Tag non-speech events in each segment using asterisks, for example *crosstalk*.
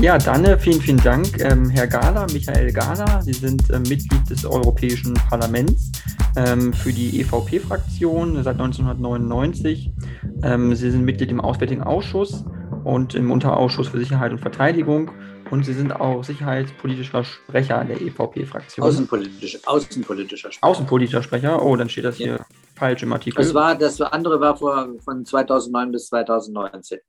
Ja, dann vielen, vielen Dank, ähm, Herr Gala, Michael Gala. Sie sind äh, Mitglied des Europäischen Parlaments ähm, für die EVP-Fraktion seit 1999. Ähm, Sie sind Mitglied im Auswärtigen Ausschuss und im Unterausschuss für Sicherheit und Verteidigung. Und Sie sind auch sicherheitspolitischer Sprecher der EVP-Fraktion. Außenpolitisch, außenpolitischer Sprecher. Außenpolitischer Sprecher. Oh, dann steht das hier ja. falsch im Artikel. Das war, das andere war vor, von 2009 bis 2019.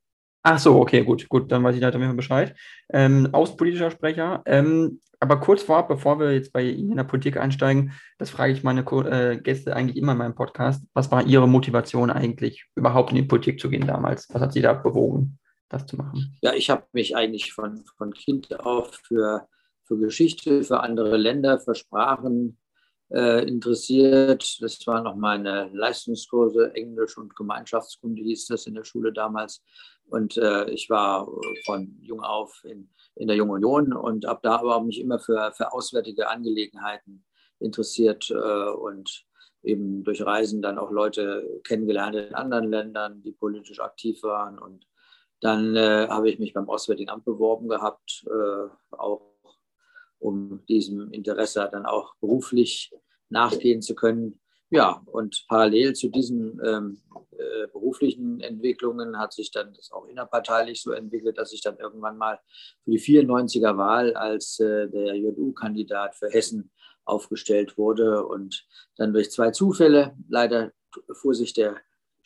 Ach so, okay, gut, gut, dann weiß ich da halt Bescheid. Ähm, außenpolitischer Sprecher. Ähm, aber kurz vorab, bevor wir jetzt bei Ihnen in der Politik einsteigen, das frage ich meine äh, Gäste eigentlich immer in meinem Podcast. Was war Ihre Motivation eigentlich, überhaupt in die Politik zu gehen damals? Was hat Sie da bewogen, das zu machen? Ja, ich habe mich eigentlich von, von Kind auf für, für Geschichte, für andere Länder, für Sprachen äh, interessiert. Das waren noch meine Leistungskurse, Englisch und Gemeinschaftskunde hieß das in der Schule damals. Und äh, ich war von jung auf in, in der Jungen Union und habe da aber mich immer für, für auswärtige Angelegenheiten interessiert äh, und eben durch Reisen dann auch Leute kennengelernt in anderen Ländern, die politisch aktiv waren. Und dann äh, habe ich mich beim Auswärtigen Amt beworben gehabt, äh, auch um diesem Interesse dann auch beruflich nachgehen zu können. Ja, und parallel zu diesen ähm, äh, beruflichen Entwicklungen hat sich dann das auch innerparteilich so entwickelt, dass ich dann irgendwann mal für die 94er Wahl als äh, der JU-Kandidat für Hessen aufgestellt wurde und dann durch zwei Zufälle, leider fuhr sich der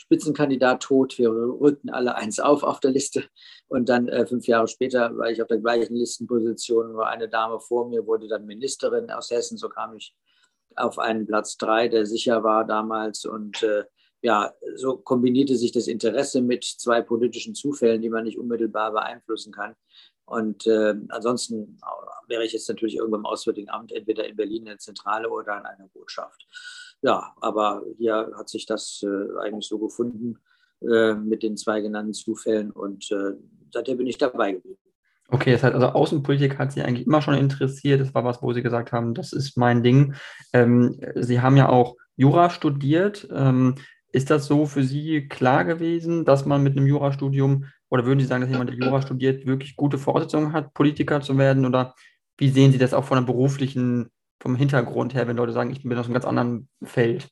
Spitzenkandidat tot, wir rückten alle eins auf auf der Liste und dann äh, fünf Jahre später war ich auf der gleichen Listenposition, nur eine Dame vor mir wurde dann Ministerin aus Hessen, so kam ich auf einen Platz drei, der sicher war damals. Und äh, ja, so kombinierte sich das Interesse mit zwei politischen Zufällen, die man nicht unmittelbar beeinflussen kann. Und äh, ansonsten wäre ich jetzt natürlich irgendwo im Auswärtigen Amt, entweder in Berlin in der Zentrale oder in einer Botschaft. Ja, aber hier hat sich das äh, eigentlich so gefunden äh, mit den zwei genannten Zufällen und äh, seitdem bin ich dabei geblieben. Okay, das heißt also Außenpolitik hat Sie eigentlich immer schon interessiert. Das war was, wo Sie gesagt haben, das ist mein Ding. Ähm, Sie haben ja auch Jura studiert. Ähm, ist das so für Sie klar gewesen, dass man mit einem Jurastudium oder würden Sie sagen, dass jemand, der Jura studiert, wirklich gute Voraussetzungen hat, Politiker zu werden? Oder wie sehen Sie das auch von einem beruflichen, vom Hintergrund her, wenn Leute sagen, ich bin aus einem ganz anderen Feld?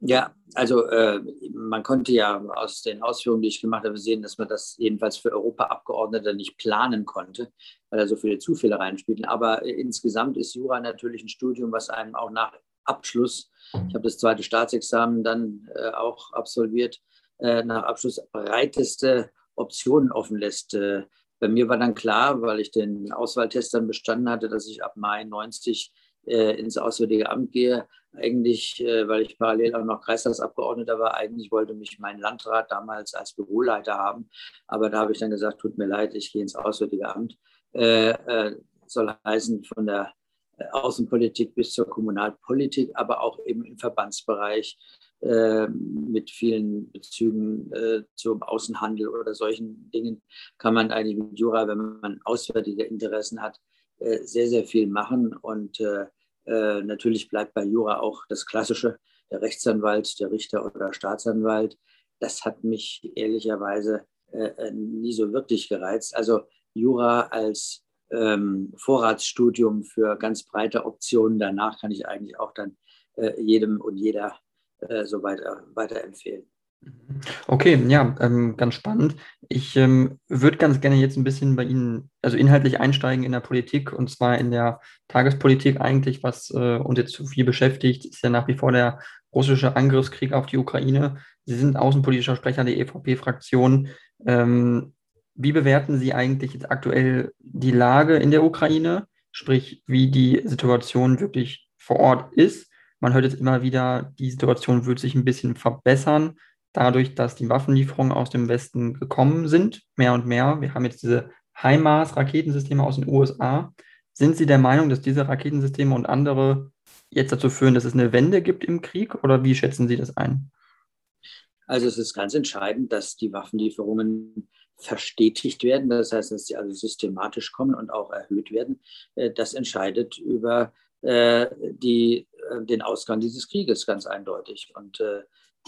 Ja, also äh, man konnte ja aus den Ausführungen, die ich gemacht habe, sehen, dass man das jedenfalls für Europaabgeordnete nicht planen konnte, weil da so viele Zufälle reinspielen. Aber äh, insgesamt ist Jura natürlich ein Studium, was einem auch nach Abschluss, ich habe das zweite Staatsexamen dann äh, auch absolviert, äh, nach Abschluss breiteste Optionen offen lässt. Äh, bei mir war dann klar, weil ich den Auswahltest dann bestanden hatte, dass ich ab Mai 90 äh, ins Auswärtige Amt gehe eigentlich, äh, weil ich parallel auch noch Kreistagsabgeordneter war, eigentlich wollte mich mein Landrat damals als Büroleiter haben. Aber da habe ich dann gesagt, tut mir leid, ich gehe ins Auswärtige Amt. Äh, äh, soll heißen von der äh, Außenpolitik bis zur Kommunalpolitik, aber auch eben im Verbandsbereich äh, mit vielen Bezügen äh, zum Außenhandel oder solchen Dingen kann man eigentlich mit Jura, wenn man auswärtige Interessen hat, sehr, sehr viel machen. Und äh, natürlich bleibt bei Jura auch das Klassische, der Rechtsanwalt, der Richter oder Staatsanwalt. Das hat mich ehrlicherweise äh, äh, nie so wirklich gereizt. Also Jura als ähm, Vorratsstudium für ganz breite Optionen danach kann ich eigentlich auch dann äh, jedem und jeder äh, so weiter, weiterempfehlen. Okay, ja, ähm, ganz spannend. Ich ähm, würde ganz gerne jetzt ein bisschen bei Ihnen, also inhaltlich einsteigen in der Politik und zwar in der Tagespolitik eigentlich, was äh, uns jetzt zu viel beschäftigt, ist ja nach wie vor der russische Angriffskrieg auf die Ukraine. Sie sind außenpolitischer Sprecher der EVP-Fraktion. Ähm, wie bewerten Sie eigentlich jetzt aktuell die Lage in der Ukraine, sprich wie die Situation wirklich vor Ort ist? Man hört jetzt immer wieder, die Situation wird sich ein bisschen verbessern dadurch, dass die Waffenlieferungen aus dem Westen gekommen sind, mehr und mehr. Wir haben jetzt diese HIMARS-Raketensysteme aus den USA. Sind Sie der Meinung, dass diese Raketensysteme und andere jetzt dazu führen, dass es eine Wende gibt im Krieg oder wie schätzen Sie das ein? Also es ist ganz entscheidend, dass die Waffenlieferungen verstetigt werden, das heißt, dass sie also systematisch kommen und auch erhöht werden. Äh, das entscheidet über äh, die, äh, den Ausgang dieses Krieges ganz eindeutig. Und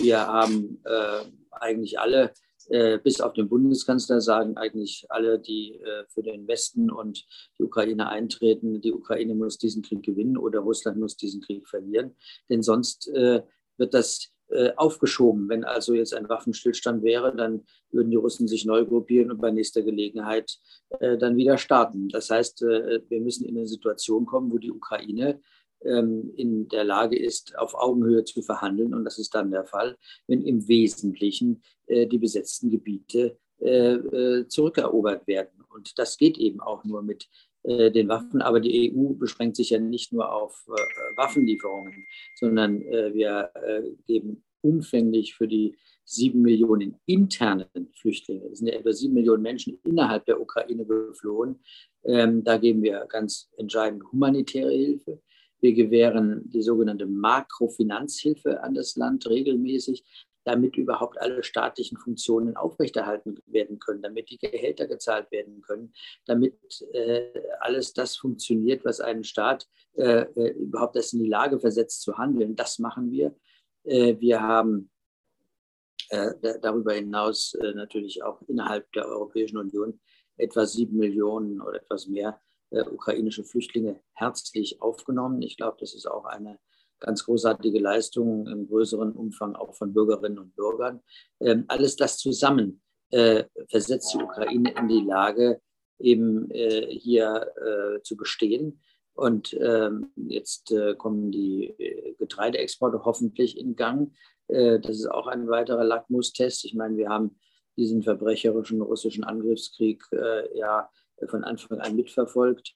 wir haben äh, eigentlich alle äh, bis auf den Bundeskanzler sagen eigentlich alle, die äh, für den Westen und die Ukraine eintreten, die Ukraine muss diesen Krieg gewinnen oder Russland muss diesen Krieg verlieren. Denn sonst äh, wird das äh, aufgeschoben. Wenn also jetzt ein Waffenstillstand wäre, dann würden die Russen sich neu gruppieren und bei nächster Gelegenheit äh, dann wieder starten. Das heißt, wir müssen in eine Situation kommen, wo die Ukraine in der Lage ist, auf Augenhöhe zu verhandeln. Und das ist dann der Fall, wenn im Wesentlichen äh, die besetzten Gebiete äh, äh, zurückerobert werden. Und das geht eben auch nur mit den Waffen. Aber die EU beschränkt sich ja nicht nur auf Waffenlieferungen, sondern wir geben umfänglich für die sieben Millionen internen Flüchtlinge, es sind ja etwa sieben Millionen Menschen innerhalb der Ukraine geflohen, ähm, da geben wir ganz entscheidend humanitäre Hilfe. Wir gewähren die sogenannte Makrofinanzhilfe an das Land regelmäßig, damit überhaupt alle staatlichen Funktionen aufrechterhalten werden können, damit die Gehälter gezahlt werden können, damit äh, alles das funktioniert, was einen Staat äh, äh überhaupt erst in die Lage versetzt zu handeln. Das machen wir. Äh, wir haben äh, darüber hinaus äh, natürlich auch innerhalb der Europäischen Union etwa sieben Millionen oder etwas mehr äh, ukrainische Flüchtlinge herzlich aufgenommen. Ich glaube, das ist auch eine ganz großartige Leistung im größeren Umfang auch von Bürgerinnen und Bürgern. Ähm, alles das zusammen äh, versetzt die Ukraine in die Lage, eben äh, hier äh, zu bestehen. Und ähm, jetzt äh, kommen die äh, Getreideexporte hoffentlich in Gang. das ist auch ein weiterer Lackmustest. Ich meine, wir haben diesen verbrecherischen russischen Angriffskrieg ja von Anfang an mitverfolgt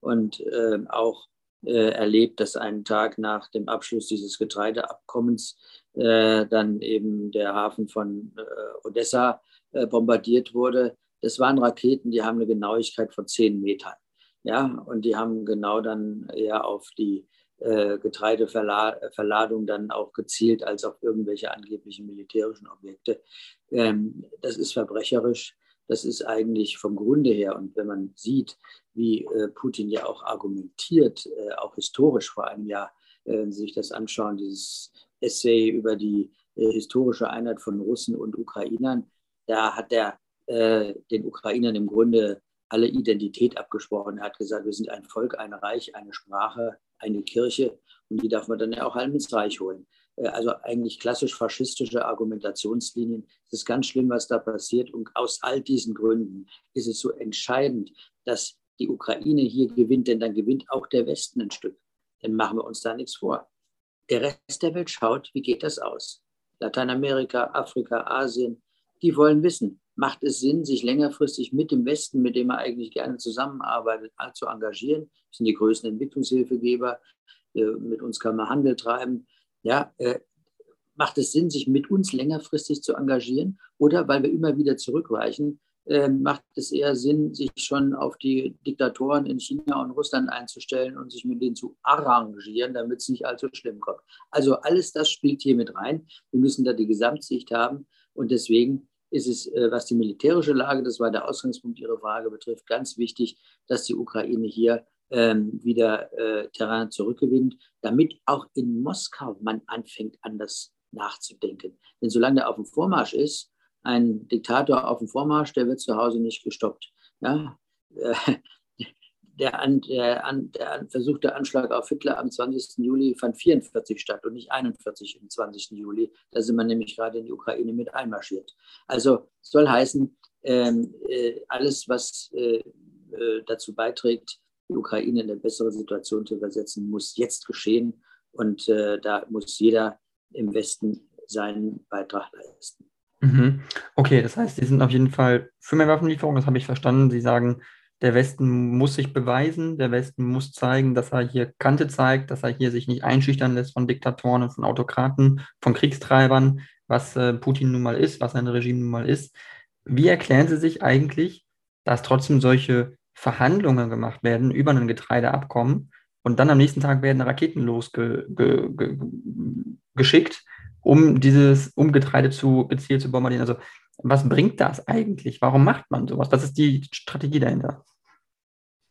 und äh, auch äh, erlebt, dass einen Tag nach dem Abschluss dieses Getreideabkommens äh, dann eben der Hafen von äh, Odessa äh, bombardiert wurde. Das waren Raketen, die haben eine Genauigkeit von zehn Metern. Ja, und die haben genau dann eher auf die äh, Getreideverladung dann auch gezielt als auf irgendwelche angeblichen militärischen Objekte. Ähm, das ist verbrecherisch das ist eigentlich vom Grunde her, und wenn man sieht, wie äh, Putin ja auch argumentiert, äh, auch historisch vor einem Jahr, äh, wenn Sie sich das anschauen, dieses Essay über die historische Einheit von Russen und Ukrainern, da hat er den Ukrainern im Grunde alle Identität abgesprochen. Er hat gesagt, wir sind ein Volk, ein Reich, eine Sprache, eine Kirche und die darf man dann ja auch alle ins Reich holen. Äh, also eigentlich klassisch faschistische Argumentationslinien. Es ist ganz schlimm, was da passiert. Und aus all diesen Gründen ist es so entscheidend, dass die Ukraine hier gewinnt, denn dann gewinnt auch der Westen ein Stück. Dann machen wir uns da nichts vor. Der Rest der Welt schaut, wie geht das aus? Lateinamerika, Afrika, Asien, die wollen wissen, macht es Sinn, sich längerfristig mit dem Westen, mit dem man eigentlich gerne zusammenarbeitet, zu engagieren? Das sind die größten Entwicklungshilfegeber. Äh, mit uns kann man Handel treiben. Ja, äh, macht es Sinn, sich mit uns längerfristig zu engagieren? Oder weil wir immer wieder zurückweichen, äh, macht es eher Sinn, sich schon auf die Diktatoren in China und Russland einzustellen und sich mit denen zu arrangieren, damit es nicht allzu schlimm kommt? Also alles das spielt hier mit rein. Wir müssen da die Gesamtsicht haben und deswegen ist es, äh, was die militärische Lage, das war der Ausgangspunkt Ihrer Frage betrifft, ganz wichtig, dass die Ukraine hier wieder äh, Terrain zurückgewinnt, damit auch in Moskau man anfängt, anders nachzudenken. Denn solange der auf dem Vormarsch ist, ein Diktator auf dem Vormarsch, der wird zu Hause nicht gestoppt. Ja? Äh, *laughs* der, der, der, versuchte Anschlag auf Hitler am 20. Juli fand 44 statt und nicht 41 am 20. Juli. Da sind wir nämlich gerade in die Ukraine mit einmarschiert. Also soll heißen, ähm, äh, alles, was äh, äh dazu beiträgt, die Ukraine in eine bessere Situation zu versetzen, muss jetzt geschehen. Und äh, da muss jeder im Westen seinen Beitrag leisten. Mhm. Okay, das heißt, Sie sind auf jeden Fall für mehr Waffenlieferungen, das habe ich verstanden. Sie sagen, der Westen muss sich beweisen, der Westen muss zeigen, dass er hier Kante zeigt, dass er hier sich nicht einschüchtern lässt von Diktatoren und von Autokraten, von Kriegstreibern, was äh, Putin nun mal ist, was sein Regime nun mal ist. Wie erklären Sie sich eigentlich, dass trotzdem solche Verhandlungen gemacht werden über ein Getreideabkommen und dann am nächsten Tag werden Raketen losgeschickt, um dieses, um Getreide zu gezielt zu bombardieren. Also was bringt das eigentlich? Warum macht man sowas? Was ist die Strategie dahinter?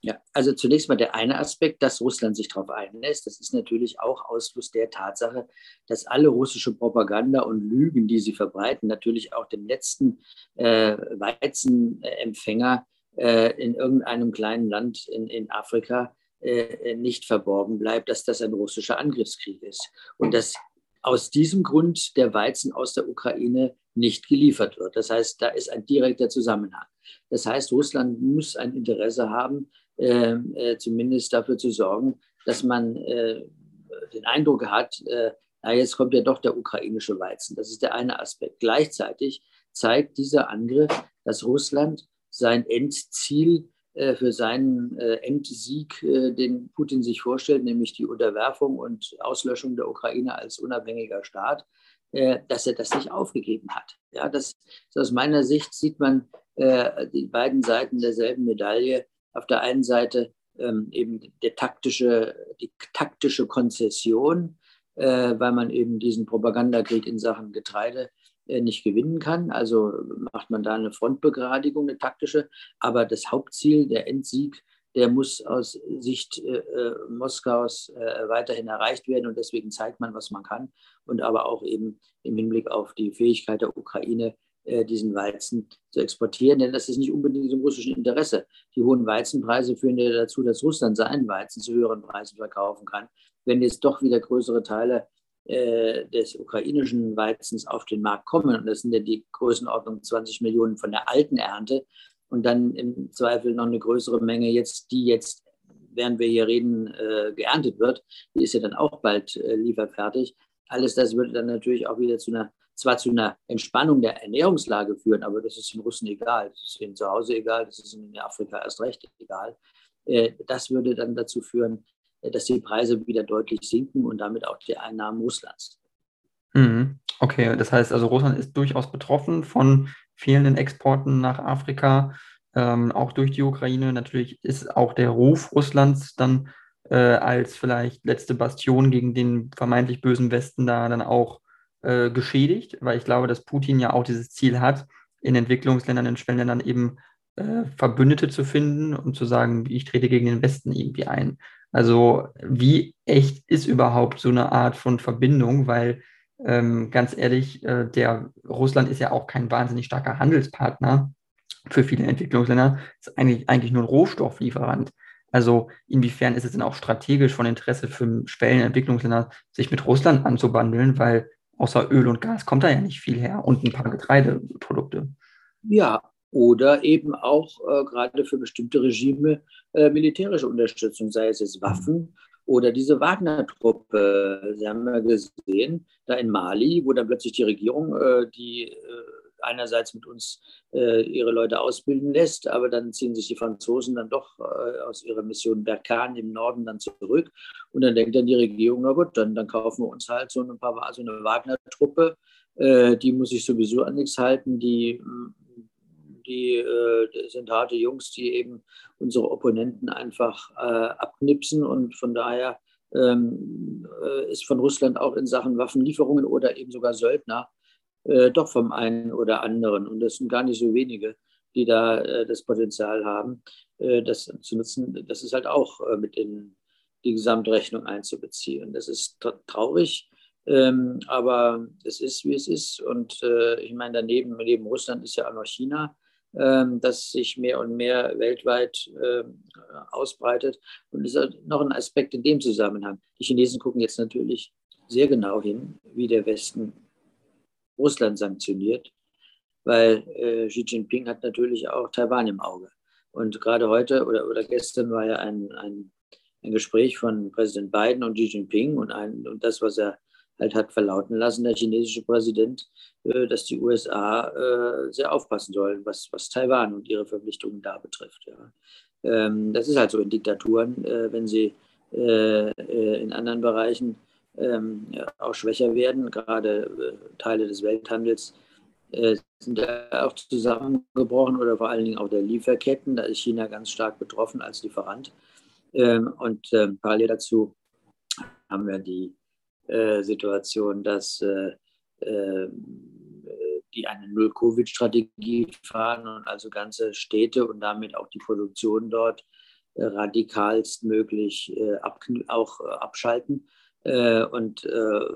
Ja, also zunächst mal der eine Aspekt, dass Russland sich darauf einlässt. Das ist natürlich auch Ausfluss der Tatsache, dass alle russische Propaganda und Lügen, die sie verbreiten, natürlich auch dem letzten äh, Weizenempfänger in irgendeinem kleinen Land in, in Afrika äh, nicht verborgen bleibt, dass das ein russischer Angriffskrieg ist. Und dass aus diesem Grund der Weizen aus der Ukraine nicht geliefert wird. Das heißt, da ist ein direkter Zusammenhang. Das heißt, Russland muss ein Interesse haben, äh, äh, zumindest dafür zu sorgen, dass man äh, den Eindruck hat, äh, na, jetzt kommt ja doch der ukrainische Weizen. Das ist der eine Aspekt. Gleichzeitig zeigt dieser Angriff, dass Russland sein Endziel äh, für seinen äh, Endsieg, den Putin sich vorstellt, nämlich die Unterwerfung und Auslöschung der Ukraine als unabhängiger Staat, dass er das nicht aufgegeben hat. Ja, das, aus meiner Sicht sieht man die beiden Seiten derselben Medaille auf der einen Seite ähm, eben der taktische, die taktische Konzession, äh, weil man eben diesen Propagandakrieg in Sachen Getreide äh, nicht gewinnen kann. Also macht man da eine Frontbegradigung, eine taktische. Aber das Hauptziel, der Endsieg, der muss aus Sicht äh, äh Moskaus äh, weiterhin erreicht werden. Und deswegen zeigt man, was man kann. Und aber auch eben im Hinblick auf die Fähigkeit der Ukraine, äh, diesen Weizen zu exportieren, denn das ist nicht unbedingt im russischen Interesse. Die hohen Weizenpreise führen ja dazu, dass Russland seinen Weizen zu höheren Preisen verkaufen kann. Wenn jetzt doch wieder größere Teile äh, des ukrainischen Weizens auf den Markt kommen, und das sind ja die Größenordnung 20 Millionen von der alten Ernte, und dann im Zweifel noch eine größere Menge jetzt, die jetzt, während wir hier reden, äh, geerntet wird, die ist ja dann auch bald äh, lieferfertig. Alles das würde dann natürlich auch wieder zu einer zwar zu einer Entspannung der Ernährungslage führen, aber das ist den Russen egal, das ist ihnen zu Hause egal, das ist in Afrika erst recht egal. Äh, das würde dann dazu führen, dass die Preise wieder deutlich sinken und damit auch die Einnahmen Russlands. Mhm. Okay, das heißt also, Russland ist durchaus betroffen von fehlenden Exporten nach Afrika, ähm, auch durch die Ukraine. Natürlich ist auch der Ruf Russlands dann äh, als vielleicht letzte Bastion gegen den vermeintlich bösen Westen da dann auch äh, geschädigt, weil ich glaube, dass Putin ja auch dieses Ziel hat, in Entwicklungsländern, in Schwellenländern eben äh, Verbündete zu finden und zu sagen, ich trete gegen den Westen irgendwie ein. Also wie echt ist überhaupt so eine Art von Verbindung, weil ähm, ganz ehrlich, äh, der Russland ist ja auch kein wahnsinnig starker Handelspartner für viele Entwicklungsländer, ist eigentlich, eigentlich nur ein Rohstofflieferant. Also inwiefern ist es denn auch strategisch von Interesse für Schwellenentwicklungsländer, sich mit Russland anzubandeln, weil außer Öl und Gas kommt da ja nicht viel her und ein paar Getreideprodukte. Ja, oder eben auch äh, gerade für bestimmte Regime äh, militärische Unterstützung, sei es jetzt Waffen oder diese Wagner-Truppe. Sie haben ja gesehen, da in Mali, wo dann plötzlich die Regierung äh, die äh, einerseits mit uns äh, ihre Leute ausbilden lässt, aber dann ziehen sich die Franzosen dann doch äh, aus ihrer Mission Berkan im Norden dann zurück. Und dann denkt dann die Regierung, na gut, dann, dann kaufen wir uns halt so, ein paar, so eine Wagner-Truppe, die muss sich sowieso an nichts halten, die, die äh, sind harte Jungs, die eben unsere Opponenten einfach äh, abknipsen und von daher ähm, äh, ist von Russland auch in Sachen Waffenlieferungen oder eben sogar Söldner äh, doch vom einen oder anderen. Und das sind gar nicht so wenige, die da äh, das Potenzial haben, äh, das zu nutzen. Das ist halt auch mit in die Gesamtrechnung einzubeziehen. Das ist traurig, ähm, aber es ist, wie es ist. Und äh, ich meine, daneben, neben Russland ist ja auch noch China, das sich mehr und mehr weltweit ähm, ausbreitet. Und das ist noch ein Aspekt in dem Zusammenhang. Die Chinesen gucken jetzt natürlich sehr genau hin, wie der Westen Russland sanktioniert, weil äh, Xi Jinping hat natürlich auch Taiwan im Auge. Und gerade heute oder, oder gestern war ja ein, ein, ein Gespräch von Präsident Biden und Xi Jinping und, ein, und das, was er halt hat verlauten lassen, der chinesische Präsident, äh, dass die USA äh, sehr aufpassen sollen, was, was Taiwan und ihre Verpflichtungen da betrifft. Ähm, das ist halt so in Diktaturen, äh, wenn sie in anderen Bereichen ähm, auch schwächer werden. Gerade Teile des Welthandels sind ja auch zusammengebrochen oder vor allen Dingen auch der Lieferketten. Da ist China ganz stark betroffen als Lieferant. Ähm, und parallel dazu haben wir die äh, Situation, dass äh, äh, die eine Null-Covid-Strategie fahren und also ganze Städte und damit auch die Produktion dort radikalst möglich auch abschalten. Und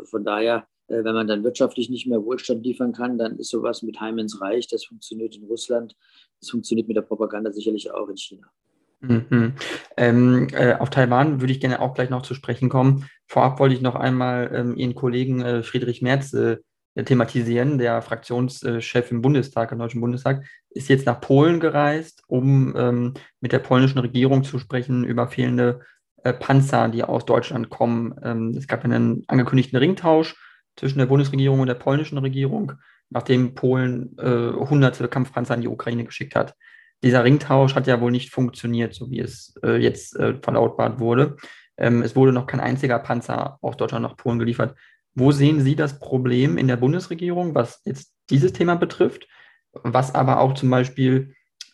von daher, wenn man dann wirtschaftlich nicht mehr Wohlstand liefern kann, dann ist sowas mit Heim ins Reich. Das funktioniert in Russland. Das funktioniert mit der Propaganda sicherlich auch in China. Mhm. Ähm, äh, auf Taiwan würde ich gerne auch gleich noch zu sprechen kommen. Vorab wollte ich noch einmal ähm, Ihren Kollegen äh, Friedrich Merz äh, thematisieren. Der Fraktionschef im Bundestag, im Deutschen Bundestag, ist jetzt nach Polen gereist, um ähm, mit der polnischen Regierung zu sprechen über fehlende äh, Panzer, die aus Deutschland kommen. Ähm, es gab einen angekündigten Ringtausch zwischen der Bundesregierung und der polnischen Regierung, nachdem Polen äh, hunderte Kampfpanzer an die Ukraine geschickt hat dieser Ringtausch hat ja wohl nicht funktioniert, so wie es äh, jetzt äh, verlautbart wurde. Ähm, es wurde noch kein einziger Panzer aus Deutschland nach Polen geliefert. Wo sehen Sie das Problem in der Bundesregierung, was jetzt dieses Thema betrifft, was aber auch zum Beispiel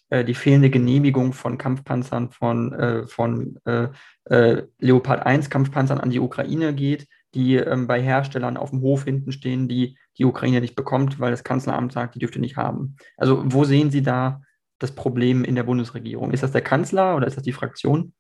äh, die fehlende Genehmigung von Kampfpanzern von, äh, von äh, äh, Leopard 1 Kampfpanzern an die Ukraine geht, die ähm, bei Herstellern auf dem Hof hinten stehen, die die Ukraine nicht bekommt, weil das Kanzleramt sagt, die dürfte nicht haben. Also wo sehen Sie da das Problem in der Bundesregierung? Ist das der Kanzler oder ist das die Fraktion?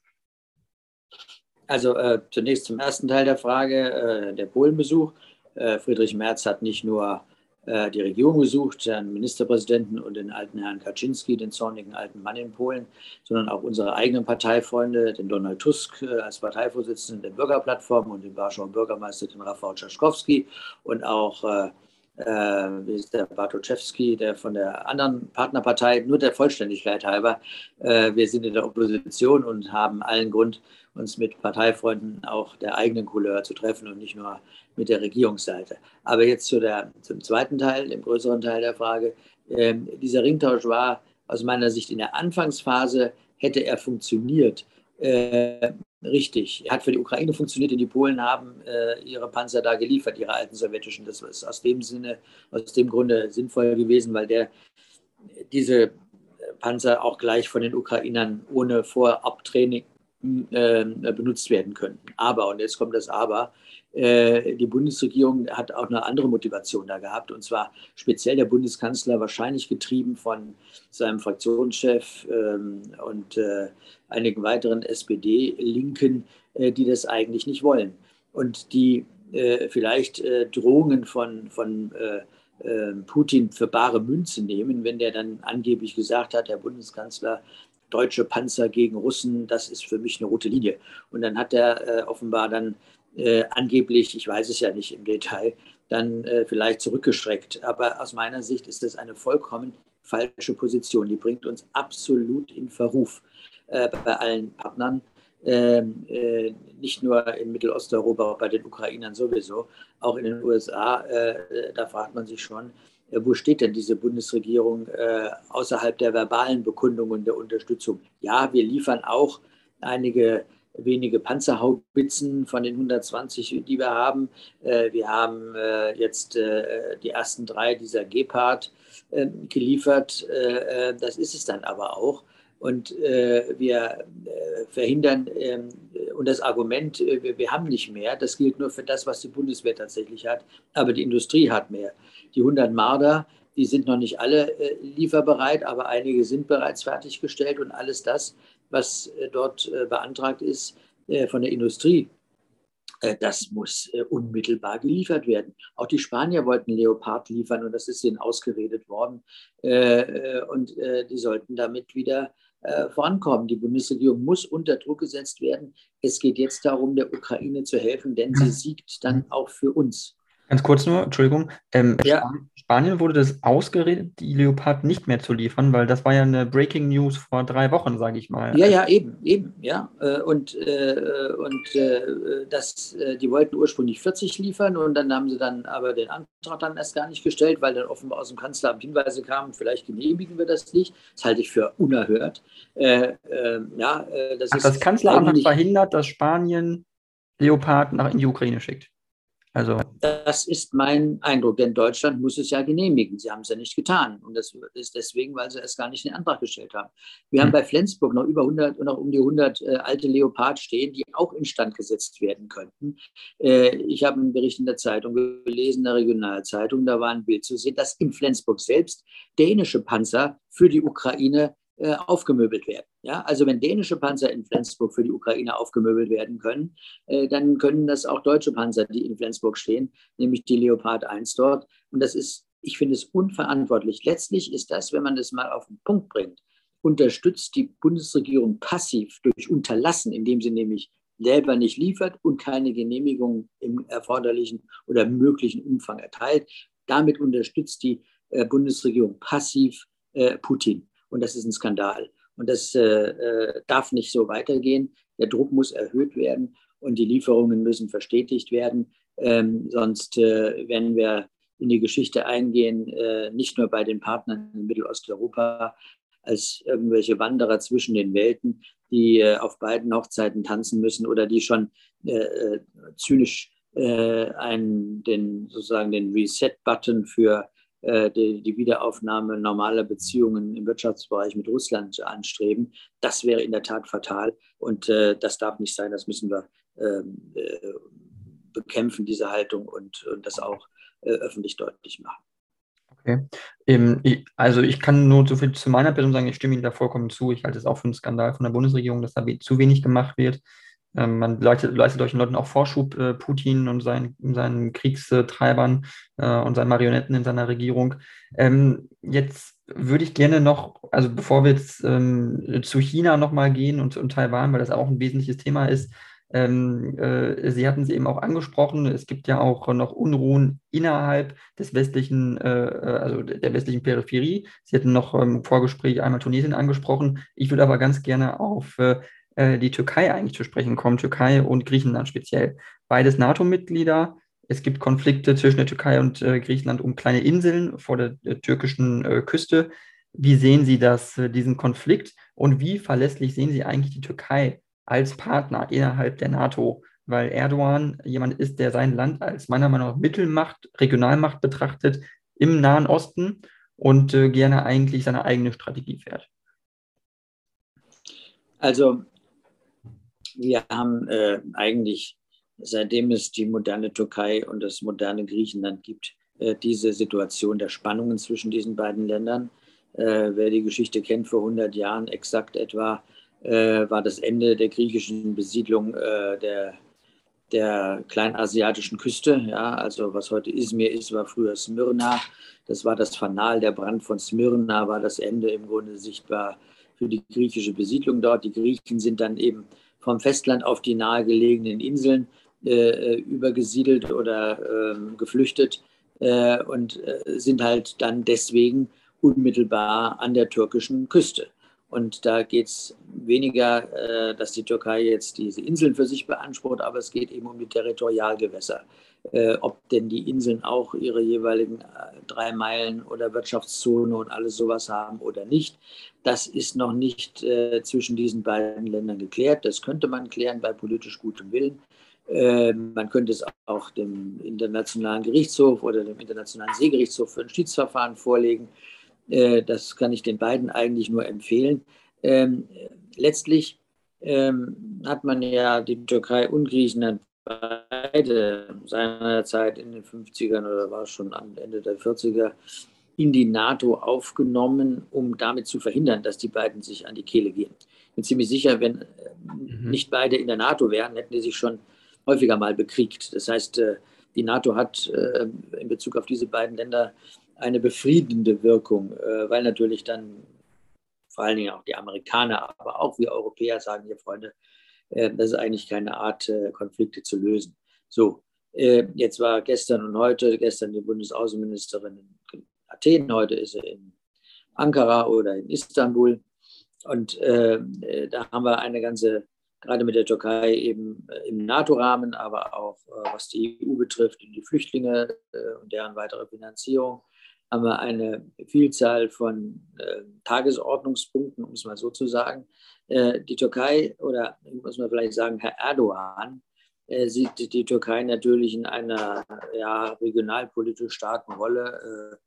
Also äh, zunächst zum ersten Teil der Frage, äh, der Polenbesuch. Äh, Friedrich Merz hat nicht nur äh, die Regierung besucht, den Ministerpräsidenten und den alten Herrn Kaczynski, den zornigen alten Mann in Polen, sondern auch unsere eigenen Parteifreunde, den Donald Tusk äh, als Parteivorsitzenden der Bürgerplattform und den Warschauer Bürgermeister, den Rafał Trzaskowski und auch äh, wie ist der Bartoszewski, der von der anderen Partnerpartei, nur der Vollständigkeit halber. Äh, wir sind in der Opposition und haben allen Grund, uns mit Parteifreunden auch der eigenen Couleur zu treffen und nicht nur mit der Regierungsseite. Aber jetzt zu der, zum zweiten Teil, dem größeren Teil der Frage. Äh, dieser Ringtausch war aus meiner Sicht in der Anfangsphase, hätte er funktioniert, äh, richtig. Hat für die Ukraine funktioniert, denn die Polen haben äh, ihre Panzer da geliefert, ihre alten sowjetischen. Das ist aus dem Sinne, aus dem Grunde sinnvoll gewesen, weil der diese Panzer auch gleich von den Ukrainern ohne Vorabtraining äh, benutzt werden könnten. Aber, und jetzt kommt das Aber, äh, die Bundesregierung hat auch eine andere Motivation da gehabt, und zwar speziell der Bundeskanzler, wahrscheinlich getrieben von seinem Fraktionschef ähm, und äh, einigen weiteren SPD-Linken, äh, die das eigentlich nicht wollen. Und die vielleicht Drohungen von, von Putin für bare Münze nehmen, wenn der dann angeblich gesagt hat, der Bundeskanzler, deutsche Panzer gegen Russen, das ist für mich eine rote Linie. Und dann hat er offenbar dann äh, angeblich, ich weiß es ja nicht im Detail, dann äh, vielleicht zurückgeschreckt. Aber aus meiner Sicht ist das eine vollkommen falsche Position. Die bringt uns absolut in Verruf äh, bei allen Partnern. Ähm, äh, nicht nur in Mittelosteuropa, bei den Ukrainern sowieso, auch in den USA, äh, da fragt man sich schon, äh, wo steht denn diese Bundesregierung außerhalb der verbalen Bekundungen der Unterstützung? Ja, wir liefern auch einige wenige Panzerhaubitzen von den 120, die wir haben. Äh, wir haben äh, jetzt äh, die ersten drei dieser Gepard geliefert. Das ist es dann aber auch. Und wir verhindern, ähm, und das Argument, wir haben nicht mehr, das gilt nur für das, was die Bundeswehr tatsächlich hat, aber die Industrie hat mehr. Die 100 Marder, die sind noch nicht alle lieferbereit, aber einige sind bereits fertiggestellt und alles das was äh, dort äh, beantragt ist äh, von der Industrie, das muss unmittelbar geliefert werden. Auch die Spanier wollten Leopard liefern und das ist ihnen ausgeredet worden. Und die sollten damit wieder vorankommen. Die Bundesregierung muss unter Druck gesetzt werden. Es geht jetzt darum, der Ukraine zu helfen, denn sie siegt dann auch für uns. Ganz kurz nur, Entschuldigung. Ähm, ja. Spanien wurde das ausgeredet, die Leopard nicht mehr zu liefern, weil das war ja eine Breaking News vor drei Wochen, sage ich mal. Ja, ja, eben, eben, ja. Äh, und, äh, und äh, das, die wollten ursprünglich 40 liefern und dann haben sie dann aber den Antrag dann erst gar nicht gestellt, weil dann offenbar aus dem Kanzleramt Hinweise kamen, vielleicht genehmigen wir das nicht. Das halte ich für unerhört. Äh, ja, das, Ach, das Kanzleramt hat verhindert, dass Spanien Leopard nach in die Ukraine schickt. Also das ist mein Eindruck, denn Deutschland muss es ja genehmigen. Sie haben es ja nicht getan. Und das ist deswegen, weil sie es gar nicht in den Antrag gestellt haben. Wir hm. haben bei Flensburg noch über 100, noch um die 100 äh, alte Leopard stehen, die auch instand gesetzt werden könnten. Äh, ich habe einen Bericht in der Zeitung gelesen, in der Regionalzeitung, da war ein Bild zu sehen, dass in Flensburg selbst dänische Panzer für die Ukraine äh, aufgemöbelt werden. Ja? Also wenn dänische Panzer in Flensburg für die Ukraine aufgemöbelt werden können, äh, dann können das auch deutsche Panzer, die in Flensburg stehen, nämlich die Leopard 1 dort. Und das ist, ich finde es unverantwortlich. Letztlich ist das, wenn man das mal auf den Punkt bringt, unterstützt die Bundesregierung passiv durch Unterlassen, indem sie nämlich selber nicht liefert und keine Genehmigung im erforderlichen oder möglichen Umfang erteilt. Damit unterstützt die äh, Bundesregierung passiv äh, Putin. Und das ist ein Skandal. Und das äh, äh, darf nicht so weitergehen. Der Druck muss erhöht werden und die Lieferungen müssen verstetigt werden. Ähm, sonst äh, werden wir in die Geschichte eingehen, äh, nicht nur bei den Partnern in Mittelosteuropa, als irgendwelche Wanderer zwischen den Welten, die äh, auf beiden Hochzeiten tanzen müssen oder die schon äh, zynisch einen, den, sozusagen den Reset-Button für die, die, Wiederaufnahme normaler Beziehungen im Wirtschaftsbereich mit Russland anstreben. Das wäre in der Tat fatal und äh, das darf nicht sein. Das müssen wir ähm, äh, bekämpfen, diese Haltung und, und das auch äh, öffentlich deutlich machen. Okay. Ähm, also ich kann nur so viel zu meiner Person sagen, ich stimme Ihnen da vollkommen zu. Ich halte es auch für einen Skandal von der Bundesregierung, dass da zu wenig gemacht wird. Ähm, man leistet, leistet solchen Leuten auch Vorschub, äh, Putin und seinen, seinen Kriegstreibern äh, und seinen Marionetten in seiner Regierung. Ähm, jetzt würde ich gerne noch, also bevor wir jetzt ähm, zu China nochmal gehen und, und Taiwan, weil das auch ein wesentliches Thema ist, ähm, äh, Sie hatten es eben auch angesprochen, es gibt ja auch noch Unruhen innerhalb des westlichen, äh, äh also der westlichen Peripherie. Sie hatten noch im Vorgespräch einmal Tunesien angesprochen. Ich würde aber ganz gerne auf äh, äh, die Türkei eigentlich zu sprechen kommen, Türkei und Griechenland speziell. Beides NATO-Mitglieder. Es gibt Konflikte zwischen der Türkei und äh, Griechenland um kleine Inseln vor der, der türkischen äh, Küste. Wie sehen Sie das, äh, diesen Konflikt und wie verlässlich sehen Sie eigentlich die Türkei als Partner innerhalb der NATO? Weil Erdogan jemand ist, der sein Land als meiner Meinung nach Mittelmacht, Regionalmacht betrachtet im Nahen Osten und äh, gerne eigentlich seine eigene Strategie fährt. Also wir haben äh, eigentlich, seitdem es die moderne Türkei und das moderne Griechenland gibt, äh, diese Situation der Spannungen zwischen diesen beiden Ländern. Äh, wer die Geschichte kennt, vor 100 Jahren exakt etwa, äh, war das Ende der griechischen Besiedlung äh, der, der kleinasiatischen Küste. Ja, also was heute Izmir ist, war früher Smyrna. Das war das Fanal, der Brand von Smyrna war das Ende im Grunde sichtbar für die griechische Besiedlung dort. Die Griechen sind dann eben vom Festland auf die nahegelegenen Inseln äh, übergesiedelt oder äh, geflüchtet äh, und äh, sind halt dann deswegen unmittelbar an der türkischen Küste. Und da geht es weniger, äh, dass die Türkei jetzt diese Inseln für sich beansprucht, aber es geht eben um die Territorialgewässer. Äh, ob denn die Inseln auch ihre jeweiligen drei Meilen oder Wirtschaftszone und alles sowas haben oder nicht. Das ist noch nicht äh, zwischen diesen beiden Ländern geklärt. Das könnte man klären bei politisch gutem Willen. Äh, man könnte es auch dem Internationalen Gerichtshof oder dem Internationalen Seegerichtshof für ein Schiedsverfahren vorlegen. Äh, das kann ich den beiden eigentlich nur empfehlen. Ähm, letztlich ähm, hat man ja die Türkei und Griechenland beide seinerzeit in den 50ern oder war es schon am Ende der 40er in die NATO aufgenommen, um damit zu verhindern, dass die beiden sich an die Kehle gehen. Ich bin ziemlich sicher, wenn äh, mhm. nicht beide in der NATO wären, hätten die sich schon häufiger mal bekriegt. Das heißt, äh, die NATO hat äh, in Bezug auf diese beiden Länder eine befriedende Wirkung, weil natürlich dann vor allen Dingen auch die Amerikaner, aber auch wir Europäer sagen, hier Freunde, das ist eigentlich keine Art, Konflikte zu lösen. So, jetzt war gestern und heute, gestern die Bundesaußenministerin in Athen, heute ist er in Ankara oder in Istanbul. Und äh, da haben wir eine ganze, gerade mit der Türkei eben äh, im NATO-Rahmen, aber auch äh, was die EU betrifft und die Flüchtlinge äh, und deren weitere Finanzierung, haben wir eine Vielzahl von äh, Tagesordnungspunkten, um es mal so zu sagen. Äh, die Türkei, oder muss man vielleicht sagen, Herr Erdogan, sieht die Türkei natürlich in einer ja, regionalpolitisch starken Rolle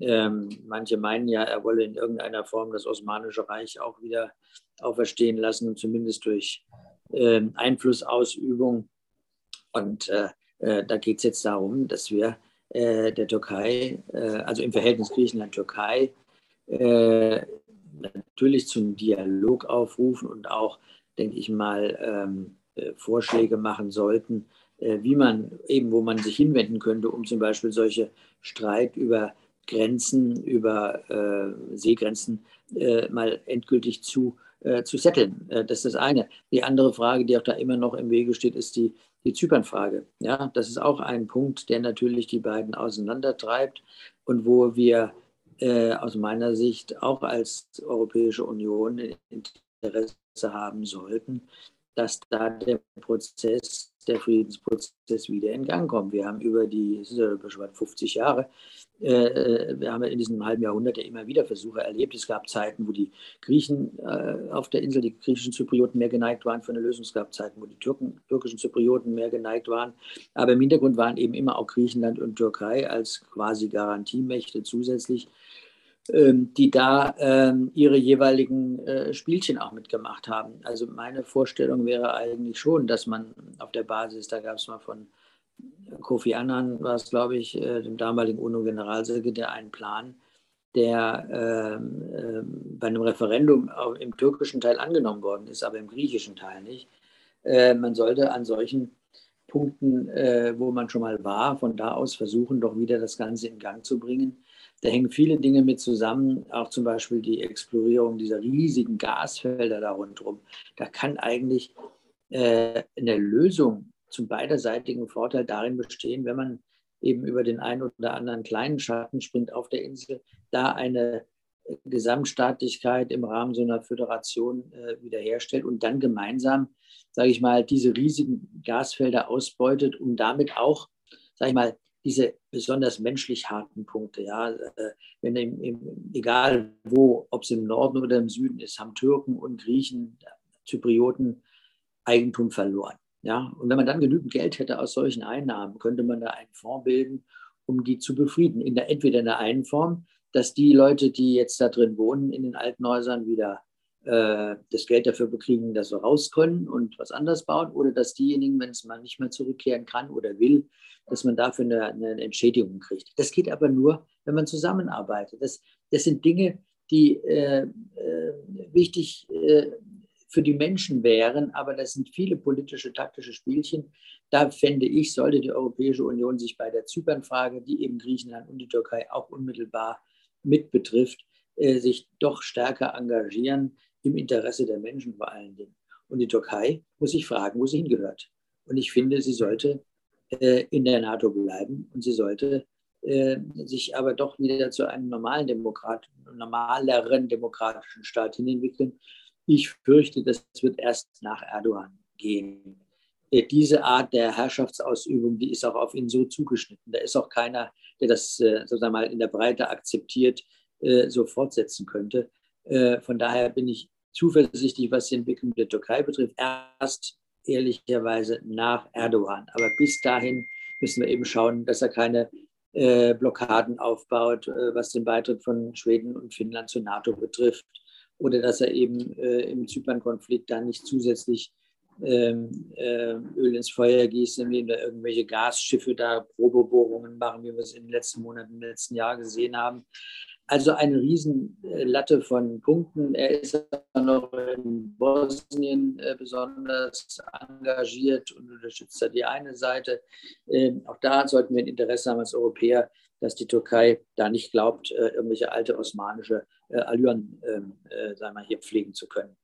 ähm, manche meinen ja, er wolle in irgendeiner Form das Osmanische Reich auch wieder auferstehen lassen, zumindest durch ähm, Einflussausübung. Und äh, äh, da geht es jetzt darum, dass wir äh, der Türkei, äh, also im Verhältnis Griechenland-Türkei, äh, natürlich zum Dialog aufrufen und auch, denke ich mal, ähm, äh, Vorschläge machen sollten, äh, wie man eben, wo man sich hinwenden könnte, um zum Beispiel solche Streit über Grenzen, über äh, Seegrenzen äh, mal endgültig zu, äh, zu setteln. Äh, das ist das eine. Die andere Frage, die auch da immer noch im Wege steht, ist die, die Zypernfrage. Ja, das ist auch ein Punkt, der natürlich die beiden auseinandertreibt und wo wir äh, aus meiner Sicht auch als Europäische Union Interesse haben sollten, dass da der Prozess, der Friedensprozess wieder in Gang kommt. Wir haben über die, das ist ja schon 50 Jahre, wir haben in diesem halben Jahrhundert ja immer wieder Versuche erlebt. Es gab Zeiten, wo die Griechen äh, auf der Insel, die griechischen Zyprioten mehr geneigt waren für eine Lösung. Es gab Zeiten, wo die Türken, türkischen Zyprioten mehr geneigt waren. Aber im Hintergrund waren eben immer auch Griechenland und Türkei als quasi Garantiemächte zusätzlich ähm, die da ähm, ihre jeweiligen äh, Spielchen auch mitgemacht haben. Also meine Vorstellung wäre eigentlich schon, dass man auf der Basis, da gab es mal von Kofi Annan, war es glaube ich, äh, dem damaligen UNO-Generalsekretär, einen Plan, der ähm, bei einem Referendum im türkischen Teil angenommen worden ist, aber im griechischen Teil nicht. Äh, man sollte an solchen Punkten, äh, wo man schon mal war, von da aus versuchen, doch wieder das Ganze in Gang zu bringen da hängen viele Dinge mit zusammen, auch zum Beispiel die Explorierung dieser riesigen Gasfelder da rundherum. Da kann eigentlich äh, eine Lösung zum beiderseitigen Vorteil darin bestehen, wenn man eben über den einen oder anderen kleinen Schatten springt auf der Insel, da eine Gesamtstaatlichkeit im Rahmen so einer Föderation äh, wiederherstellt und dann gemeinsam, sage ich mal, diese riesigen Gasfelder ausbeutet, um damit auch, sage ich mal, diese besonders menschlich harten Punkte, ja, äh, wenn im, im, egal wo, ob es im Norden oder im Süden ist, haben Türken und Griechen, Zyprioten Eigentum verloren. Ja, und wenn man dann genügend Geld hätte aus solchen Einnahmen, könnte man da einen Fonds bilden, um die zu befrieden. In der, entweder in der einen Form, dass die Leute, die jetzt da drin wohnen, in den alten Häusern wieder äh, das Geld dafür bekriegen, dass sie raus können und was anderes bauen, oder dass diejenigen, wenn es mal nicht mehr zurückkehren kann oder will, dass man dafür eine, eine Entschädigung kriegt. Das geht aber nur, wenn man zusammenarbeitet. Das, das sind Dinge, die äh, äh, wichtig äh, für die Menschen wären, aber das sind viele politische, taktische Spielchen. Da fände ich, sollte die Europäische Union sich bei der Zypernfrage, die eben Griechenland und die Türkei auch unmittelbar mit betrifft, äh, sich doch stärker engagieren im Interesse der Menschen vor allen Dingen. Und die Türkei muss sich fragen, wo sie hingehört. Und ich finde, sie sollte äh, in der NATO bleiben und sie sollte äh, sich aber doch wieder zu einem normalen Demokrat, normaleren demokratischen Staat hin entwickeln. Ich fürchte, das wird erst nach Erdogan gehen. Äh, diese Art der Herrschaftsausübung, die ist auch auf ihn so zugeschnitten. Da ist auch keiner, der das sozusagen mal in der Breite akzeptiert, so fortsetzen könnte. Von daher bin ich zuversichtlich, was die Entwicklung der Türkei betrifft. Erst ehrlicherweise nach Erdogan. Aber bis dahin müssen wir eben schauen, dass er keine äh, Blockaden aufbaut, äh, was den Beitritt von Schweden und Finnland zur NATO betrifft. Oder dass er eben äh, im Zypern-Konflikt da nicht zusätzlich ähm, äh, Öl ins Feuer gießt, indem wir irgendwelche Gasschiffe da Probebohrungen machen, wie wir es in den letzten Monaten, im letzten Jahr gesehen haben. Also eine Riesenlatte von Punkten. Er ist noch in Bosnien äh, besonders engagiert und unterstützt da die eine Seite. Ähm, auch da sollten wir ein Interesse haben als Europäer, dass die Türkei da nicht glaubt, irgendwelche alte osmanische äh, Allüren ähm, sagen wir, hier pflegen zu können.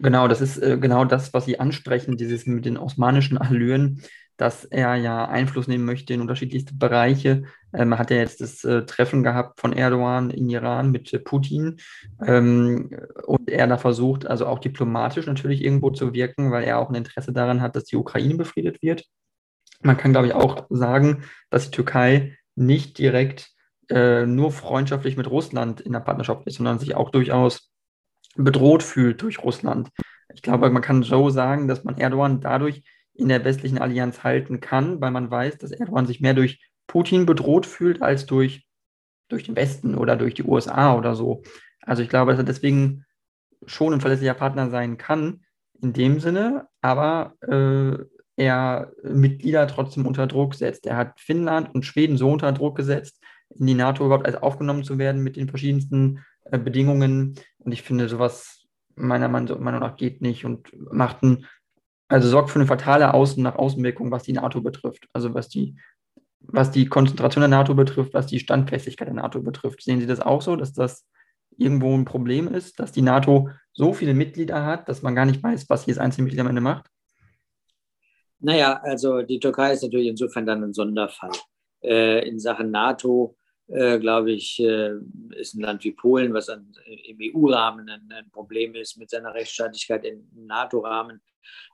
Genau, das ist genau das, was Sie ansprechen, dieses mit den osmanischen Allüren dass er ja Einfluss nehmen möchte in unterschiedlichste Bereiche. Ähm, hat er jetzt das äh, Treffen gehabt von Erdogan in Iran mit äh, Putin ähm, und er da versucht, also auch diplomatisch natürlich irgendwo zu wirken, weil er auch ein Interesse daran hat, dass die Ukraine befriedet wird. Man kann, glaube ich, auch sagen, dass die Türkei nicht direkt äh, nur freundschaftlich mit Russland in der Partnerschaft ist, sondern sich auch durchaus bedroht fühlt durch Russland. Ich glaube, man kann so sagen, dass man Erdogan dadurch in der westlichen Allianz halten kann, weil man weiß, dass Erdogan sich mehr durch Putin bedroht fühlt als durch, durch den Westen oder durch die USA oder so. Also ich glaube, dass er deswegen schon ein verlässlicher Partner sein kann in dem Sinne, aber äh, er Mitglieder trotzdem unter Druck setzt. Er hat Finnland und Schweden so unter Druck gesetzt, in die NATO überhaupt als aufgenommen zu werden mit den verschiedensten äh, Bedingungen. Und ich finde, sowas meiner Meinung nach geht nicht und macht ein, also sorgt für eine fatale Außen- nach Außenwirkung, was die NATO betrifft. Also was die, was die Konzentration der NATO betrifft, was die Standfestigkeit der NATO betrifft. Sehen Sie das auch so, dass das irgendwo ein Problem ist, dass die NATO so viele Mitglieder hat, dass man gar nicht weiß, was jedes einzelne Mitglied am Ende macht? Naja, also die Türkei ist natürlich insofern dann ein Sonderfall. Äh, in Sachen NATO, äh, glaube ich, äh, ist ein Land wie Polen, was an, im EU-Rahmen ein, ein, Problem ist mit seiner Rechtsstaatlichkeit im NATO-Rahmen,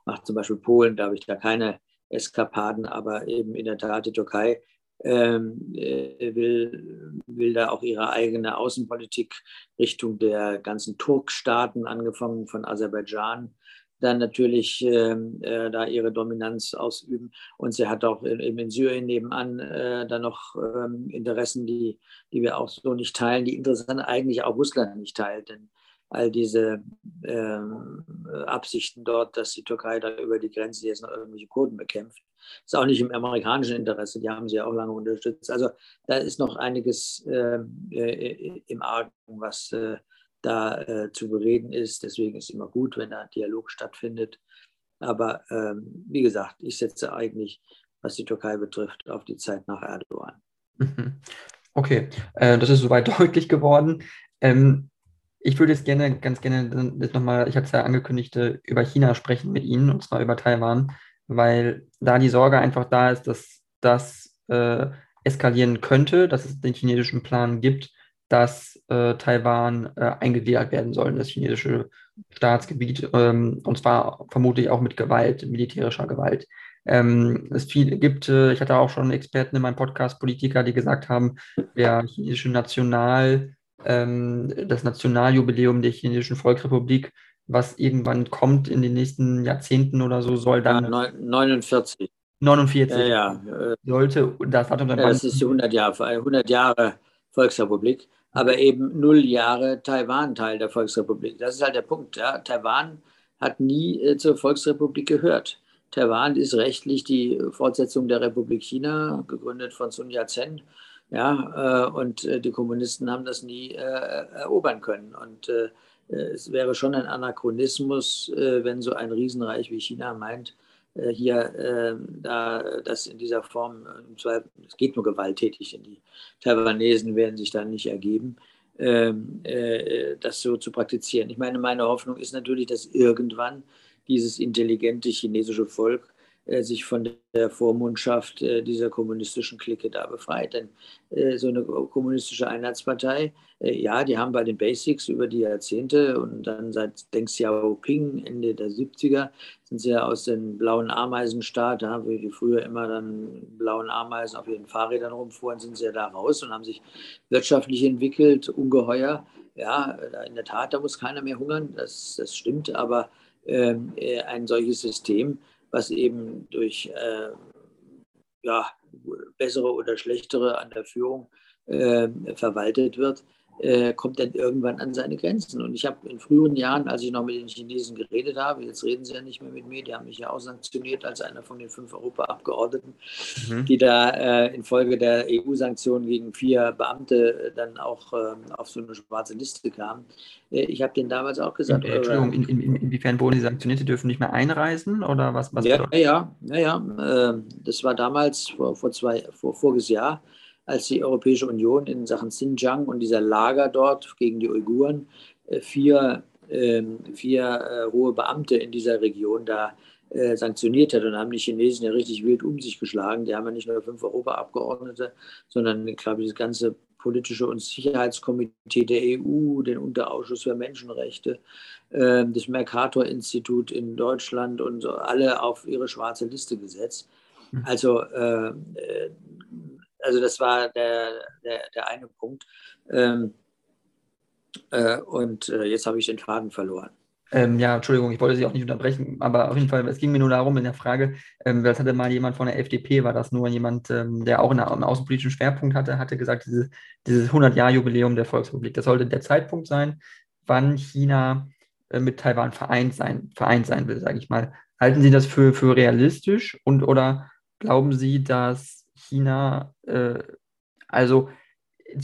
macht zum Beispiel Polen, glaube ich, da keine Eskapaden, aber eben in der Tat die Türkei ähm, äh, will, will da auch ihre eigene Außenpolitik Richtung der ganzen Turkstaaten, angefangen von Aserbaidschan, dann natürlich ähm, äh, da ihre Dominanz ausüben. Und sie hat auch in, in Syrien nebenan äh, dann noch ähm, Interessen, die, die wir auch so nicht teilen, die interessant eigentlich auch Russland nicht teilt. Denn all diese ähm, Absichten dort, dass die Türkei da über die Grenze jetzt noch irgendwelche Kurden bekämpft, ist auch nicht im amerikanischen Interesse. Die haben sie ja auch lange unterstützt. Also da ist noch einiges ähm, äh, im Argen, was äh, da äh, zu bereden ist. Deswegen ist es immer gut, wenn da Dialog stattfindet. Aber ähm, wie gesagt, ich setze eigentlich, was die Türkei betrifft, auf die Zeit nach Erdogan. Mhm. Okay, äh, das ist soweit *laughs* deutlich geworden. Ähm, ich würde jetzt gerne, ganz gerne nochmal, ich hatte es ja angekündigt, äh, über China sprechen mit Ihnen, und zwar über Taiwan, weil da die Sorge einfach da ist, dass das äh, eskalieren könnte, dass es den chinesischen Plan gibt, dass äh, Taiwan äh, eingegliedert werden soll in das chinesische Staatsgebiet, ähm, und zwar vermutlich auch mit Gewalt, militärischer Gewalt. Ähm, es viel, gibt, äh, ich hatte auch schon Experten in meinem Podcast, Politiker, die gesagt haben, der chinesische National, ähm, das Nationaljubiläum der chinesischen Volksrepublik, was irgendwann kommt in den nächsten Jahrzehnten oder so, soll dann. Ja, 49. 49. Ja, ja. Sollte das Datum dann. Ja, das ist die 100 Jahre, 100 Jahre Volksrepublik, aber eben null Jahre Taiwan Teil der Volksrepublik. Das ist halt der Punkt. Ja. Taiwan hat nie äh, zur Volksrepublik gehört. Taiwan ist rechtlich die Fortsetzung der Republik China, gegründet von Sun Yat-sen ja, äh, und äh, die Kommunisten haben das nie äh, erobern können. Und es wäre schon ein Anachronismus, wenn so ein Riesenreich wie China meint, hier da das in dieser Form, es geht nur gewalttätig, denn die Taiwanesen werden sich dann nicht ergeben, ähm, das so zu praktizieren. Ich meine, meine Hoffnung ist natürlich, dass irgendwann dieses intelligente chinesische Volk äh, sich von der Vormundschaft äh, dieser kommunistischen Clique da befreit. Denn äh, so eine kommunistische Einheitspartei, ja, die haben bei den Basics über die Jahrzehnte und dann seit Deng Xiaoping Ende der 70er sind sie ja aus dem blauen Ameisenstaat, ja, wie die früher immer dann blauen Ameisen auf ihren Fahrrädern rumfuhren, sind sie ja da raus und haben sich wirtschaftlich entwickelt, ungeheuer. Ja, in der Tat, da muss keiner mehr hungern, das, das stimmt, aber ähm, ein solches System was eben durch äh, ja, bessere oder schlechtere an der Führung äh, verwaltet wird, äh, kommt dann irgendwann an seine Grenzen. Und ich habe in früheren Jahren, als ich noch mit den Chinesen geredet habe, jetzt reden sie ja nicht mehr mit mir, die haben mich ja auch sanktioniert als einer von den fünf Europaabgeordneten, mhm. die da äh, infolge der EU-Sanktionen gegen vier Beamte äh, dann auch äh, auf so eine schwarze Liste kamen. Äh, ich habe denen damals auch gesagt. In, Entschuldigung, in, in, inwiefern wurden die sanktioniert? Die dürfen nicht mehr einreisen oder was? was ja, ja, ja, ja, ähm, das war damals vor, vor zwei, vor, voriges Jahr als die Europäische Union in Sachen Xinjiang und dieser Lager dort gegen die Uiguren äh, vier, ähm, vier äh, hohe Beamte in dieser Region da äh, sanktioniert hat. Und haben die Chinesen ja richtig wild um sich geschlagen. Die haben ja nicht nur fünf Europaabgeordnete, sondern, ich glaube, das ganze politische und Sicherheitskomitee der EU, den Unterausschuss für Menschenrechte, ähm, das Mercator-Institut in Deutschland und so alle auf ihre schwarze Liste gesetzt. Hm. Also also das war der, der, der eine Punkt. Ähm, äh, und äh, jetzt habe ich den Faden verloren. Ähm, ja, Entschuldigung, ich wollte Sie auch nicht unterbrechen, aber auf jeden Fall, es ging mir nur darum in der Frage, ähm, das hatte mal jemand von der FDP, war das nur jemand, ähm, der auch einen, einen, außenpolitischen Schwerpunkt hatte, hatte gesagt, dieses, dieses 100-Jahr-Jubiläum der Volksrepublik, das sollte der Zeitpunkt sein, wann China äh, mit Taiwan vereint sein, vereint sein will, sage ich mal. Halten Sie das für, für realistisch und oder glauben Sie, dass China, äh, also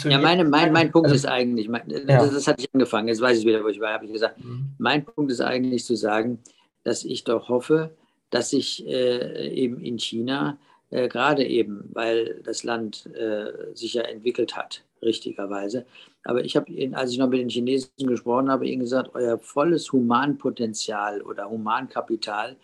ja, meine, mein, mein Punkt also, ist eigentlich, mein, ja. das, das, hatte ich angefangen, jetzt weiß ich wieder, wo ich war, habe ich gesagt, mhm. mein Punkt ist eigentlich zu sagen, dass ich doch hoffe, dass sich äh, eben in China, äh, gerade eben, weil das Land äh, sich ja entwickelt hat, richtigerweise, aber ich habe, als ich noch mit den Chinesen gesprochen habe, ihnen gesagt, euer volles Humanpotenzial oder Humankapital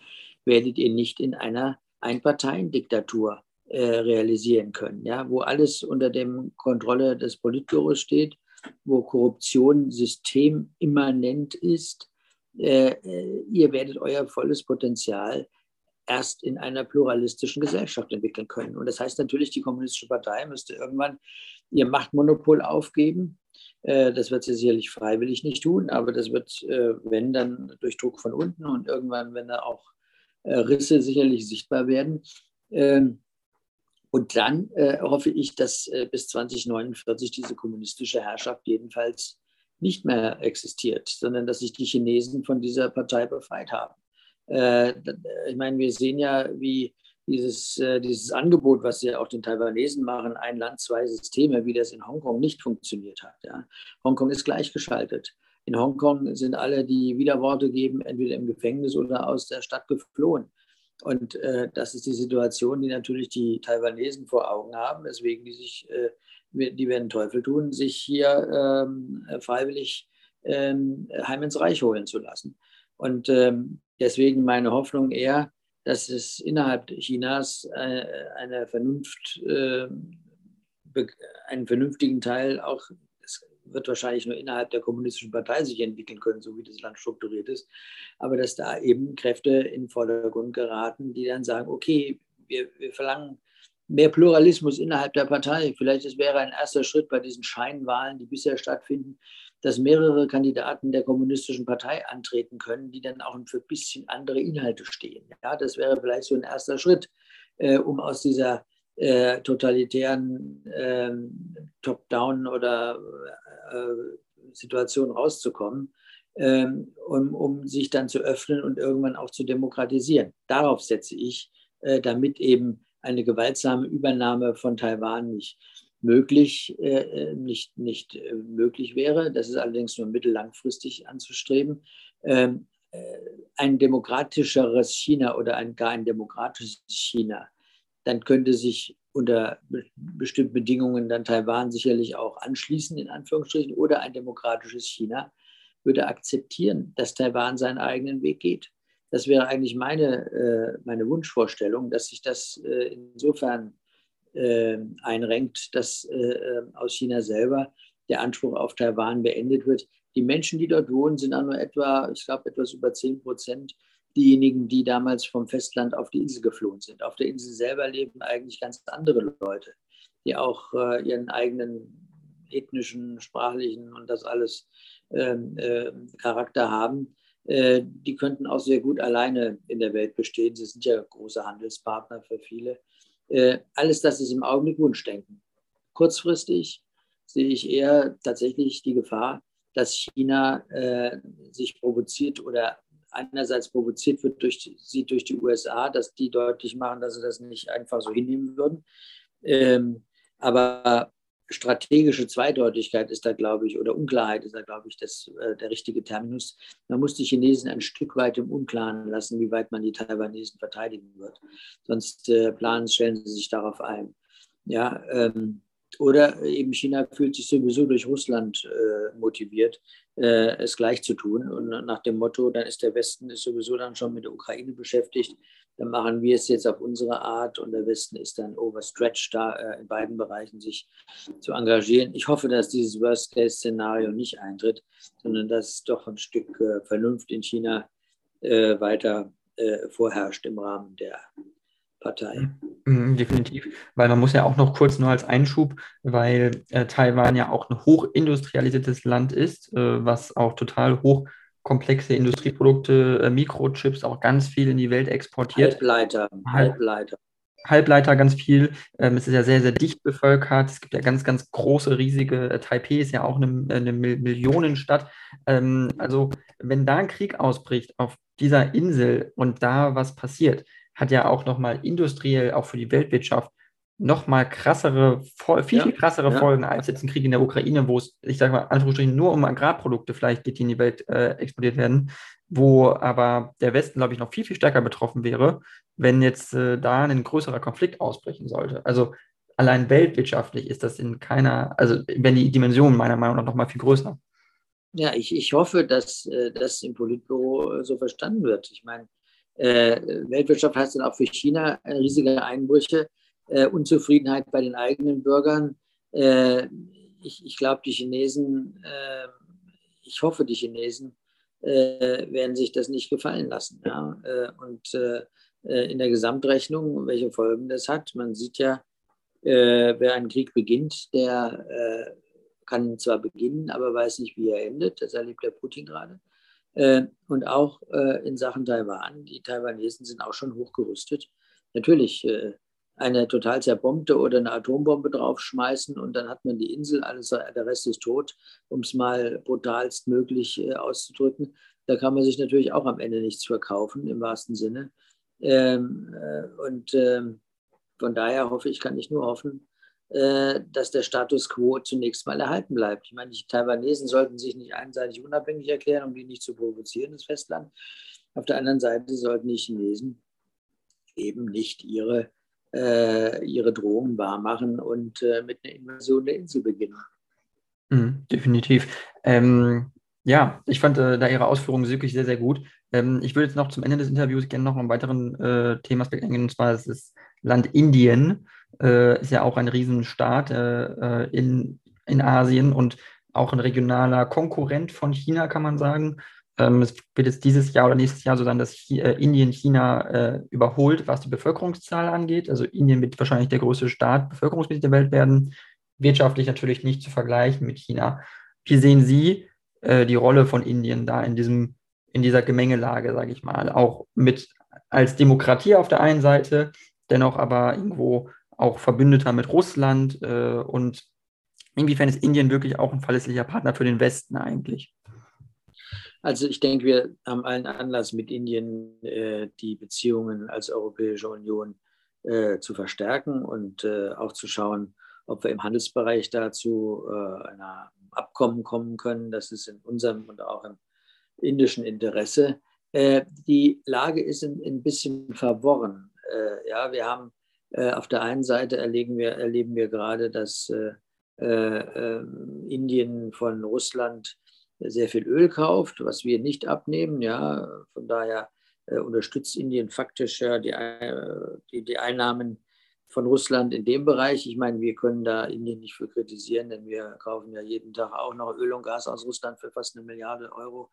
werdet ihr nicht in einer Einparteiendiktatur äh, realisieren können, ja, wo alles unter der Kontrolle des Politbüros steht, wo Korruption systemimmanent ist. Äh, äh, ihr werdet euer volles Potenzial erst in einer pluralistischen Gesellschaft entwickeln können. Und das heißt natürlich, die Kommunistische Partei müsste irgendwann ihr Machtmonopol aufgeben. Äh, das wird sie sicherlich freiwillig nicht tun, aber das wird, äh, wenn, dann durch Druck von unten und irgendwann, wenn da auch Risse sicherlich sichtbar werden. Und dann äh, hoffe ich, dass äh, bis 2049 diese kommunistische Herrschaft jedenfalls nicht mehr existiert, sondern dass sich die Chinesen von dieser Partei befreit haben. Äh, ich meine, wir sehen ja, wie dieses, äh, dieses Angebot, was sie auch den Taiwanesen machen, ein Land, zwei Systeme, wie das in Hongkong nicht funktioniert hat. Ja. Hongkong ist gleichgeschaltet. In Hongkong sind alle, die Widerworte geben, entweder im Gefängnis oder aus der Stadt geflohen. Und äh, das ist die Situation, die natürlich die Taiwanesen vor Augen haben, weswegen die sich, äh, die werden Teufel tun, sich hier ähm, freiwillig ähm, heim ins Reich holen zu lassen. Und ähm, deswegen meine Hoffnung eher, dass es innerhalb Chinas äh, eine Vernunft, äh, einen vernünftigen Teil auch wird wahrscheinlich nur innerhalb der kommunistischen Partei sich entwickeln können, so wie das Land strukturiert ist. Aber dass da eben Kräfte in den Vordergrund geraten, die dann sagen, okay, wir, wir verlangen mehr Pluralismus innerhalb der Partei. Vielleicht es wäre ein erster Schritt bei diesen Scheinwahlen, die bisher stattfinden, dass mehrere Kandidaten der kommunistischen Partei antreten können, die dann auch für ein bisschen andere Inhalte stehen. Ja, das wäre vielleicht so ein erster Schritt, äh, um aus dieser äh, totalitären äh, Top-Down oder äh, Situation rauszukommen, ähm, um, um sich dann zu öffnen und irgendwann auch zu demokratisieren. Darauf setze ich, äh, damit eben eine gewaltsame Übernahme von Taiwan nicht möglich, äh, nicht, nicht möglich wäre. Das ist allerdings nur mittellangfristig anzustreben. Ähm, ein demokratischeres China oder ein, gar ein demokratisches China dann könnte sich unter bestimmten Bedingungen dann Taiwan sicherlich auch anschließen, in Anführungsstrichen, oder ein demokratisches China würde akzeptieren, dass Taiwan seinen eigenen Weg geht. Das wäre eigentlich meine, äh, meine Wunschvorstellung, dass sich das äh, insofern äh, einrenkt, dass aus China selber der Anspruch auf Taiwan beendet wird. Die Menschen, die dort wohnen, sind auch nur etwa, ich glaube, etwas über 10 Prozent diejenigen, die damals vom Festland auf die Insel geflohen sind. Auf der Insel selber leben eigentlich ganz andere Leute, die auch äh, ihren eigenen ethnischen, sprachlichen und das alles ähm, äh, Charakter haben. Äh, die könnten auch sehr gut alleine in der Welt bestehen. Sie sind ja große Handelspartner für viele. Äh, alles das ist im Augenblick Wunschdenken. Kurzfristig sehe ich eher tatsächlich die Gefahr, dass China äh, sich provoziert oder einerseits provoziert wird durch sie durch die USA, dass die deutlich machen, dass sie das nicht einfach so hinnehmen würden. Ähm, aber strategische Zweideutigkeit ist da, glaube ich, oder Unklarheit ist da, glaube ich, das, äh, der richtige Terminus. Man muss die Chinesen ein Stück weit im Unklaren lassen, wie weit man die Taiwanesen verteidigen wird. Sonst äh, planen, stellen sie sich darauf ein. Ja, ähm, oder eben China fühlt sich sowieso durch Russland äh, motiviert, äh, es gleich zu tun. Und nach dem Motto, dann ist der Westen ist sowieso dann schon mit der Ukraine beschäftigt, dann machen wir es jetzt auf unsere Art und der Westen ist dann overstretched, da äh, in beiden Bereichen sich zu engagieren. Ich hoffe, dass dieses Worst-Case-Szenario nicht eintritt, sondern dass doch ein Stück äh, Vernunft in China äh, weiter äh, vorherrscht im Rahmen der Partei. Mhm, definitiv, weil man muss ja auch noch kurz nur als Einschub, weil äh, Taiwan ja auch ein hochindustrialisiertes Land ist, äh, was auch total hochkomplexe Industrieprodukte, äh, Mikrochips auch ganz viel in die Welt exportiert. Halbleiter, Halbleiter. Halbleiter ganz viel. Ähm, es ist ja sehr, sehr dicht bevölkert. Es gibt ja ganz, ganz große, riesige. Äh, Taipei ist ja auch eine, eine Millionenstadt. Ähm, also, wenn da ein Krieg ausbricht auf dieser Insel und da was passiert, hat ja auch nochmal industriell, auch für die Weltwirtschaft, noch mal krassere, viel, viel krassere ja. Folgen als jetzt ein Krieg in der Ukraine, wo es, ich sage mal, Anführungsstrichen nur um Agrarprodukte vielleicht geht, die in die Welt äh, exportiert werden, wo aber der Westen, glaube ich, noch viel, viel stärker betroffen wäre, wenn jetzt äh, da ein größerer Konflikt ausbrechen sollte. Also allein weltwirtschaftlich ist das in keiner, also wenn die Dimension meiner Meinung nach noch mal viel größer. Ja, ich, ich hoffe, dass äh, das im Politbüro äh, so verstanden wird. Ich meine, äh, Weltwirtschaft heißt dann auch für China riesige Einbrüche äh, Unzufriedenheit bei den eigenen Bürgern. Äh, ich, ich glaube, die Chinesen, äh, ich hoffe, die Chinesen äh, werden sich das nicht gefallen lassen. Ja? Äh, und in der Gesamtrechnung, welche Folgen das hat, man sieht ja, wer einen Krieg beginnt, der kann zwar beginnen, aber weiß nicht, wie er endet. Das erlebt der Putin gerade. Und auch in Sachen Taiwan. Die Taiwanesen sind auch schon hochgerüstet. Natürlich eine total zerbombte oder eine Atombombe draufschmeißen und dann hat man die Insel, alles, der Rest ist tot, um es mal brutalst möglich äh, auszudrücken. Da kann man sich natürlich auch am Ende nichts verkaufen, im wahrsten Sinne. Ähm, äh, und ähm, von daher hoffe ich, kann ich nur hoffen, äh, dass der Status quo zunächst mal erhalten bleibt. Ich meine, die Taiwanesen sollten sich nicht einseitig unabhängig erklären, um die nicht zu provozieren, das Festland. Auf der anderen Seite sollten die Chinesen eben nicht ihre äh, ihre Drohungen wahrmachen und äh, mit einer Invasion der Insel beginnen. Mhm, definitiv. Ähm, ja, ich fand äh, da Ihre Ausführungen wirklich sehr, sehr gut. Ähm, ich würde jetzt noch zum Ende des Interviews gerne noch einen weiteren äh, Themaspekt eingehen, und zwar das Land Indien. Äh, ist ja auch ein Riesenstaat äh, in, in Asien und auch ein regionaler Konkurrent von China, kann man sagen. Ähm, es wird jetzt dieses Jahr oder nächstes Jahr so sein, dass Chi äh, Indien China äh, überholt, was die Bevölkerungszahl angeht. Also Indien wird wahrscheinlich der größte Staat bevölkerungsmäßig der Welt werden. Wirtschaftlich natürlich nicht zu vergleichen mit China. Wie sehen Sie äh, die Rolle von Indien da in diesem in dieser Gemengelage, sage ich mal, auch mit als Demokratie auf der einen Seite, dennoch aber irgendwo auch Verbündeter mit Russland äh, und inwiefern ist Indien wirklich auch ein verlässlicher Partner für den Westen eigentlich? Also ich denke, wir haben allen Anlass, mit Indien äh, die Beziehungen als Europäische Union äh, zu verstärken und äh, auch zu schauen, ob wir im Handelsbereich dazu äh, einer Abkommen kommen können. Das ist in unserem und auch im indischen Interesse. Äh, die Lage ist ein, ein bisschen verworren. Äh, ja, wir haben auf der einen Seite erleben wir, erleben wir gerade, dass ähm, Indien von Russland sehr viel Öl kauft, was wir nicht abnehmen. Ja, von daher äh, unterstützt Indien faktisch ja die, äh, die, die, Einnahmen von Russland in dem Bereich. Ich meine, wir können da Indien nicht für kritisieren, denn wir kaufen ja jeden Tag auch noch Öl und Gas aus Russland für fast eine Milliarde Euro.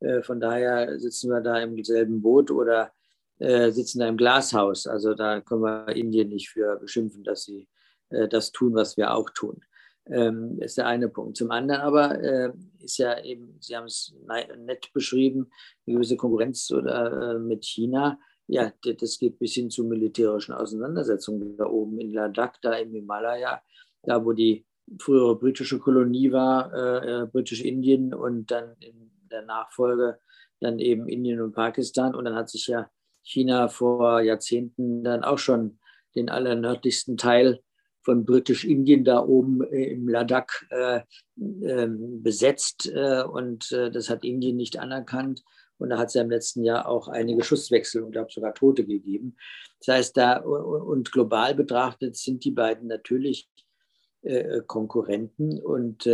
Äh, von daher sitzen wir da im selben Boot oder äh, sitzen da im Glashaus. Also da können wir Indien nicht für beschimpfen, dass sie äh, das tun, was wir auch tun ähm, ist der eine Punkt. Zum anderen aber äh, ist ja eben, Sie haben es nett beschrieben, eine gewisse Konkurrenz oder, äh, mit China. Ja, das geht bis hin zu militärischen Auseinandersetzungen da oben in Ladakh, da im Himalaya, da wo die frühere britische Kolonie war, äh, Britisch-Indien und dann in der Nachfolge dann eben Indien und Pakistan. Und dann hat sich ja China vor Jahrzehnten dann auch schon den allernördlichsten Teil von Britisch-Indien da oben äh, im Ladakh äh, äh, besetzt äh, und äh, das hat Indien nicht anerkannt. Und da hat es ja im letzten Jahr auch einige Schusswechsel und glaube sogar Tote gegeben. Das heißt, da und global betrachtet sind die beiden natürlich äh, Konkurrenten. Und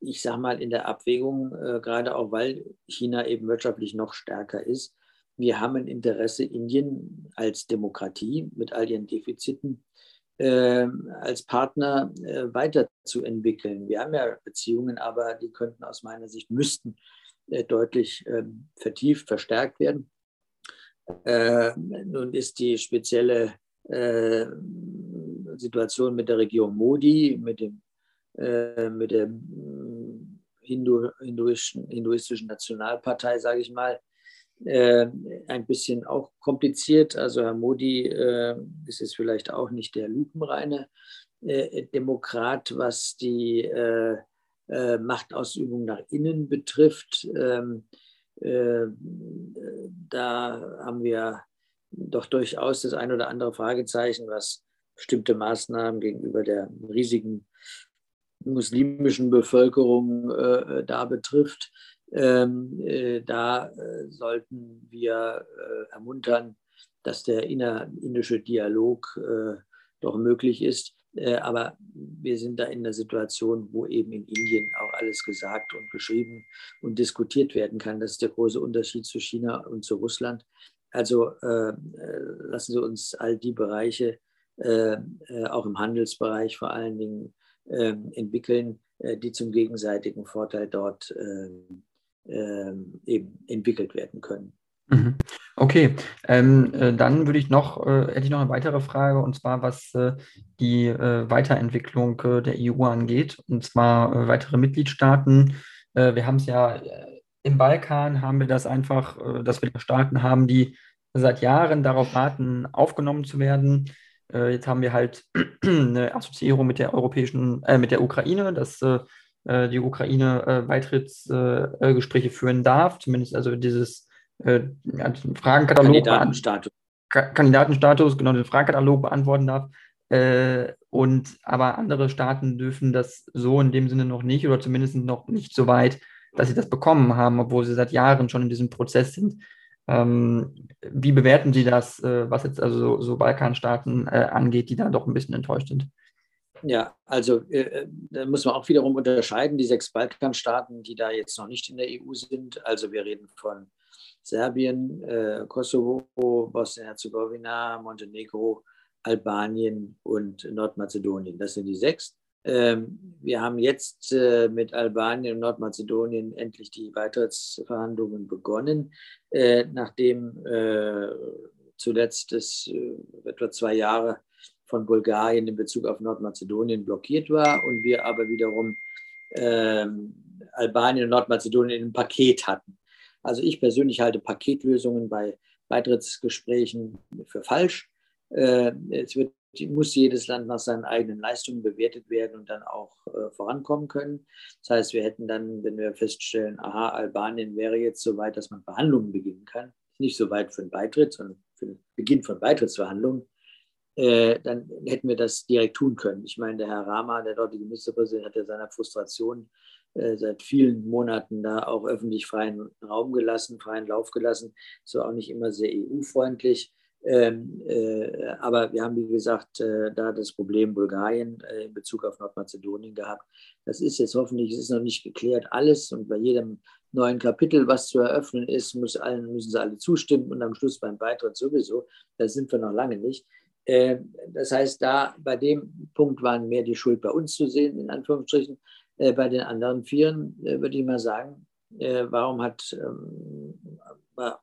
ich sage mal in der Abwägung, gerade auch weil China eben wirtschaftlich noch stärker ist, wir haben ein Interesse, Indien als Demokratie mit all ihren Defiziten äh, als Partner äh, weiterzuentwickeln. Wir haben ja Beziehungen, aber die könnten aus meiner Sicht, müssten äh, deutlich ähm, vertieft, verstärkt werden. Äh, nun ist die spezielle äh, Situation mit der Regierung Modi, mit, dem, äh, mit der Hindu, hinduistischen, hinduistischen Nationalpartei, sage ich mal, äh, ein bisschen auch kompliziert. Also Herr Modi äh, ist es vielleicht auch nicht der lupenreine äh, Demokrat, was die äh, äh, Machtausübung nach innen betrifft. Ähm, äh, da haben wir doch durchaus das ein oder andere Fragezeichen, was bestimmte Maßnahmen gegenüber der riesigen muslimischen Bevölkerung da betrifft. Ähm, äh, da äh, sollten wir äh, ermuntern, dass der innerindische Dialog äh, doch möglich ist. Äh, aber wir sind da in der Situation, wo eben in Indien auch alles gesagt und geschrieben und diskutiert werden kann. Das ist der große Unterschied zu China und zu Russland. Also lassen Sie uns all die Bereiche, auch im Handelsbereich vor allen Dingen, ähm, entwickeln, die zum gegenseitigen Vorteil dort eben entwickelt werden können. Mhm. Okay, ähm, äh, dann würde ich noch, äh, hätte ich noch eine weitere Frage, und zwar was äh, die äh, Weiterentwicklung äh, der EU angeht, und zwar weitere Mitgliedstaaten. wir haben es ja im Balkan, haben wir das einfach, dass wir Staaten haben, die seit Jahren darauf warten, aufgenommen zu werden. jetzt haben wir halt *clears throat* eine Assoziierung mit der europäischen, mit der Ukraine, dass äh, die Ukraine äh, Beitrittsgespräche führen darf, zumindest also dieses äh, Fragenkatalog. Kandidatenstatus. Kandidatenstatus, genau, den Fragenkatalog beantworten darf. und aber andere Staaten dürfen das so in dem Sinne noch nicht oder zumindest noch nicht so weit, dass sie das bekommen haben, obwohl sie seit Jahren schon in diesem Prozess sind. Ähm, wie bewerten Sie das, äh, was jetzt also so, so Balkanstaaten äh, angeht, die da doch ein bisschen enttäuscht sind? Ja, also äh, äh, da muss man auch wiederum unterscheiden, die sechs Balkanstaaten, die da jetzt noch nicht in der EU sind. Also wir reden von Serbien, äh, Kosovo, Bosnien-Herzegowina, Montenegro, Albanien und Nordmazedonien. Das sind die sechs. Ähm, wir haben jetzt äh, mit Albanien und Nordmazedonien endlich die Beitrittsverhandlungen begonnen, äh, nachdem äh, zuletzt es etwa zwei Jahre von Bulgarien in Bezug auf Nordmazedonien blockiert war und wir aber wiederum ähm, Albanien und Nordmazedonien in einem Paket hatten. Also ich persönlich halte Paketlösungen bei Beitrittsgesprächen für falsch. Äh, es wird, muss jedes Land nach seinen eigenen Leistungen bewertet werden und dann auch äh, vorankommen können. Das heißt, wir hätten dann, wenn wir feststellen, aha, Albanien wäre jetzt so weit, dass man Verhandlungen beginnen kann, nicht so weit für den Beitritt, sondern für den Beginn von Beitrittsverhandlungen, äh, dann hätten wir das direkt tun können. Ich meine, der Herr Rama, der dortige Ministerpräsident, hat ja seiner Frustration äh, seit vielen Monaten da auch öffentlich freien Raum gelassen, freien Lauf gelassen. So auch nicht immer sehr EU-freundlich. Ähm, äh, aber wir haben, wie gesagt, da das Problem Bulgarien in Bezug auf Nordmazedonien gehabt. Das ist jetzt hoffentlich, es ist noch nicht geklärt alles und bei jedem neuen Kapitel, was zu eröffnen ist, müssen sie alle zustimmen und am Schluss beim Beitritt sowieso. Da sind wir noch lange nicht. Äh, das heißt, da bei dem Punkt waren mehr die Schuld bei uns zu sehen, in Anführungsstrichen. Äh, bei den anderen Vieren äh, würde ich mal sagen, warum hat ähm,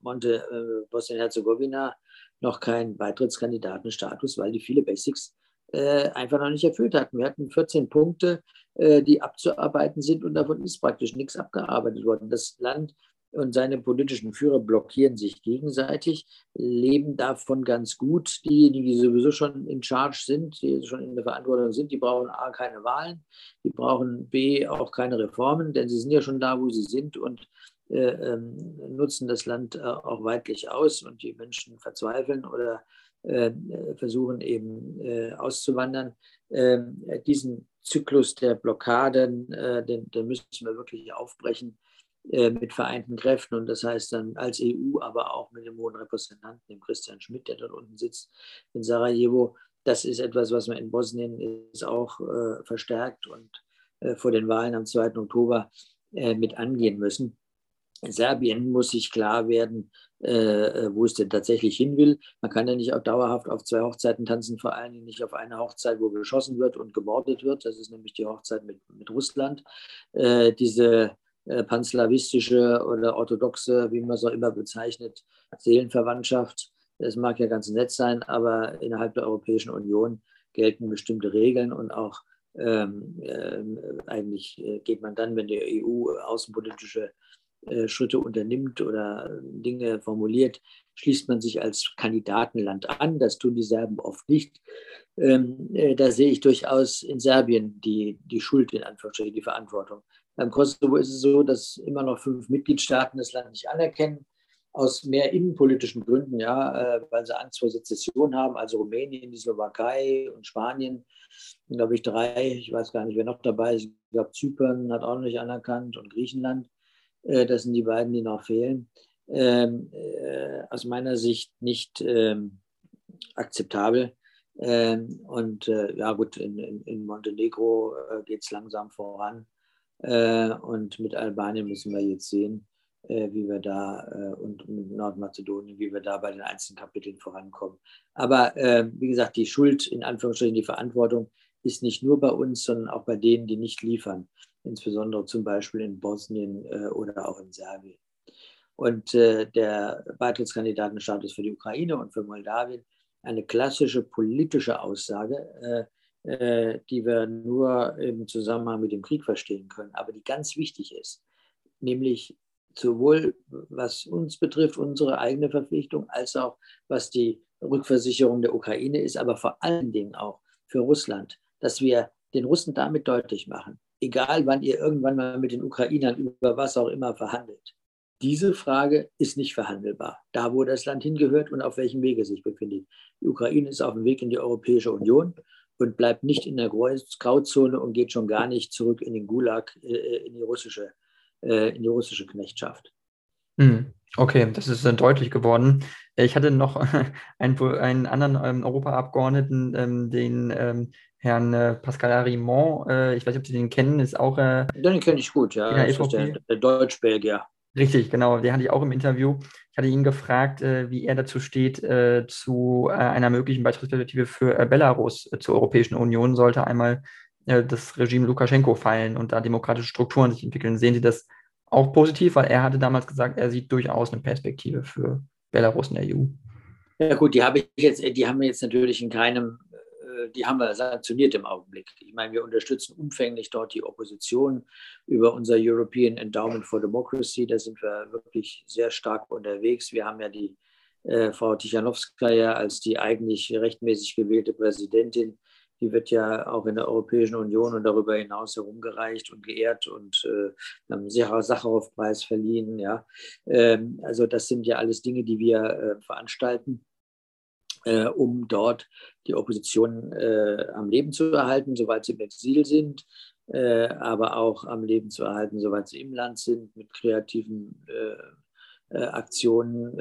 Monte Bosnien-Herzegowina noch keinen Beitrittskandidatenstatus, weil die viele Basics einfach noch nicht erfüllt hatten. Wir hatten 14 Punkte, die abzuarbeiten sind und davon ist praktisch nichts abgearbeitet worden. Das Land und seine politischen Führer blockieren sich gegenseitig, leben davon ganz gut. Diejenigen, die sowieso schon in Charge sind, die schon in der Verantwortung sind, die brauchen A, keine Wahlen, die brauchen B, auch keine Reformen, denn sie sind ja schon da, wo sie sind und äh, ähm, nutzen das Land äh, auch weitlich aus und die Menschen verzweifeln oder äh, versuchen eben äh, auszuwandern. Ähm, diesen Zyklus der Blockaden, äh, den, den müssen wir wirklich aufbrechen mit vereinten Kräften und das heißt dann als EU, aber auch mit dem hohen Repräsentanten, dem Christian Schmidt, der dort unten sitzt in Sarajevo. Das ist etwas, was wir in Bosnien ist auch äh, verstärkt und äh, vor den Wahlen am 2. Oktober äh, mit angehen müssen. Serbien muss sich klar werden, äh, wo es denn tatsächlich hin will. Man kann ja nicht auch dauerhaft auf zwei Hochzeiten tanzen, vor allen Dingen nicht auf eine Hochzeit, wo geschossen wird und gemordet wird. Das ist nämlich die Hochzeit mit, mit Russland. Äh, diese äh, panslawistische oder orthodoxe, wie man es auch immer bezeichnet, Seelenverwandtschaft. Das mag ja ganz nett sein, aber innerhalb der Europäischen Union gelten bestimmte Regeln und auch ähm, äh, eigentlich äh, geht man dann, wenn die EU außenpolitische äh, Schritte unternimmt oder Dinge formuliert, schließt man sich als Kandidatenland an. Das tun die Serben oft nicht. Ähm, äh, da sehe ich durchaus in Serbien die, die Schuld, in Anführungsstrichen, die Verantwortung. Beim Kosovo ist es so, dass immer noch fünf Mitgliedstaaten das Land nicht anerkennen. aus mehr innenpolitischen Gründen, ja, äh, weil sie Angst vor Sezession haben, also Rumänien, die Slowakei und Spanien, glaube ich, drei, ich weiß gar nicht, wer noch dabei ist, ich glaube, Zypern hat auch noch nicht anerkannt und Griechenland. Äh, das sind die beiden, die noch fehlen. Ähm, äh, aus meiner Sicht nicht ähm, akzeptabel. Ähm, und ja gut, in, in, Montenegro geht es langsam voran. Äh, und mit Albanien müssen wir jetzt sehen, äh, wie wir da äh, und mit Nordmazedonien, wie wir da bei den einzelnen Kapiteln vorankommen. Aber wie gesagt, die Schuld, in Anführungsstrichen die Verantwortung, ist nicht nur bei uns, sondern auch bei denen, die nicht liefern, insbesondere zum Beispiel in Bosnien oder auch in Serbien. Und der Beitrittskandidatenstatus für die Ukraine und für Moldawien eine klassische politische Aussage, die wir nur im Zusammenhang mit dem Krieg verstehen können, aber die ganz wichtig ist, nämlich sowohl was uns betrifft, unsere eigene Verpflichtung, als auch was die Rückversicherung der Ukraine ist, aber vor allen Dingen auch für Russland, dass wir den Russen damit deutlich machen, egal wann ihr irgendwann mal mit den Ukrainern über was auch immer verhandelt, diese Frage ist nicht verhandelbar, da wo das Land hingehört und auf welchem Wege es sich befindet. Die Ukraine ist auf dem Weg in die Europäische Union und bleibt nicht in der Grauzone und geht schon gar nicht zurück in den Gulag, äh, in die russische äh, in die russische Knechtschaft. Hm, okay, das ist äh, deutlich geworden. Ich hatte noch *laughs* einen, einen anderen ähm, Europaabgeordneten, ähm, den ähm, Herrn äh, Pascal Arimont. Äh, ich weiß nicht, ob Sie den kennen, ist auch. Äh, den kenne ich gut, ja. Der, der Deutsch-Belgier. Richtig, genau. Den hatte ich auch im Interview. Ich hatte ihn gefragt, äh, wie er dazu steht, äh, zu äh, einer möglichen Beitrittsperspektive für äh, Belarus zur Europäischen Union, sollte einmal äh, das Regime Lukaschenko fallen und da demokratische Strukturen sich entwickeln. Sehen Sie das auch positiv? Weil er hatte damals gesagt, er sieht durchaus eine Perspektive für Belarus in der EU. Ja gut, die habe ich jetzt, die haben wir jetzt natürlich in keinem, äh, die haben wir sanktioniert im Augenblick. Ich meine, wir unterstützen umfänglich dort die Opposition über unser European Endowment for Democracy. Da sind wir wirklich sehr stark unterwegs. Wir haben ja die äh, Frau Tichanowskaja als die eigentlich rechtmäßig gewählte Präsidentin die wird ja auch in der Europäischen Union und darüber hinaus herumgereicht und geehrt und äh, haben Sacharow-Preis verliehen. Ja. Ähm, also das sind ja alles Dinge, die wir äh, veranstalten, äh, um dort die Opposition äh, am Leben zu erhalten, soweit sie im Exil sind, äh, aber auch am Leben zu erhalten, soweit sie im Land sind, mit kreativen äh, Aktionen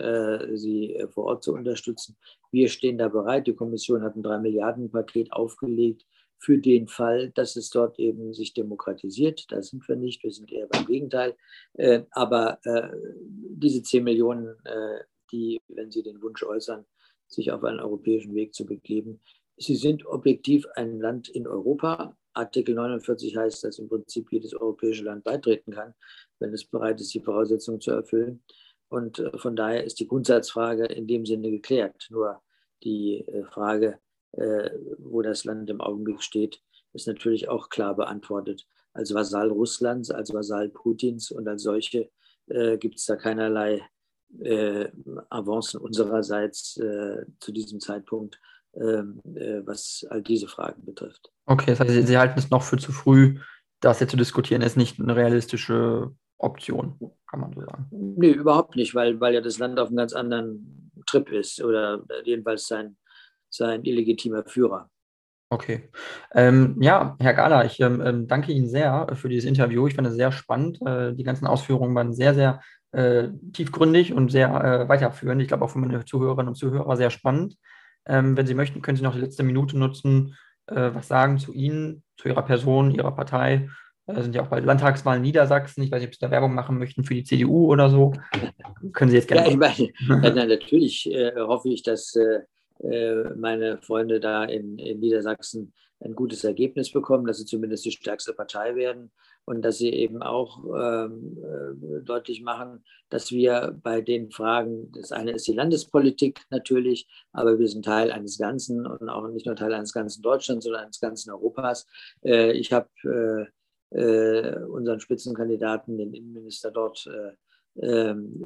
sie vor Ort zu unterstützen. Wir stehen da bereit. Die Kommission hat ein 3-Milliarden-Paket aufgelegt für den Fall, dass es dort eben sich demokratisiert. Da sind wir nicht, wir sind eher beim Gegenteil. Äh, aber äh, diese 10 Millionen, äh, die, wenn Sie den Wunsch äußern, sich auf einen europäischen Weg zu begeben, sie sind objektiv ein Land in Europa. Artikel 49 heißt, dass im Prinzip jedes europäische Land beitreten kann, wenn es bereit ist, die Voraussetzungen zu erfüllen. Und äh, von daher ist die Grundsatzfrage in dem Sinne geklärt. Nur die äh, Frage, äh, wo das Land im Augenblick steht, ist natürlich auch klar beantwortet. Als Vasall Russlands, als Vasall Putins und als solche gibt es da keinerlei Avancen unsererseits zu diesem Zeitpunkt, ähm, was all diese Fragen betrifft. Okay, das heißt, Sie halten es noch für zu früh, das jetzt zu diskutieren, ist nicht eine realistische Option, kann man so sagen. Nee, überhaupt nicht, weil, weil ja das Land auf einem ganz anderen Trip ist oder jedenfalls sein, sein illegitimer Führer. Okay. Ähm, ja, Herr Gala, ich ähm danke Ihnen sehr für dieses Interview. Ich fand es sehr spannend. Äh, die ganzen Ausführungen waren sehr, sehr äh, tiefgründig und sehr äh, weiterführend. Ich glaube auch für meine Zuhörerinnen und Zuhörer sehr spannend. Ähm, wenn Sie möchten, können Sie noch die letzte Minute nutzen, äh, was sagen zu Ihnen, zu Ihrer Person, Ihrer Partei da sind ja auch bald Landtagswahlen in Niedersachsen. Ich weiß nicht, ob Sie da Werbung machen möchten für die CDU oder so. Können Sie jetzt gerne. Ja, ich meine, *laughs* natürlich äh, hoffe ich, dass äh, äh, meine Freunde da in, in, Niedersachsen ein gutes Ergebnis bekommen, dass sie zumindest die stärkste Partei werden und dass sie eben auch ähm, äh, deutlich machen, dass wir bei den Fragen, das eine ist die Landespolitik natürlich, aber wir sind Teil eines Ganzen und auch nicht nur Teil eines ganzen Deutschlands, sondern eines ganzen Europas. Äh, ich habe äh, äh, unseren Spitzenkandidaten, den Innenminister dort, äh, ähm,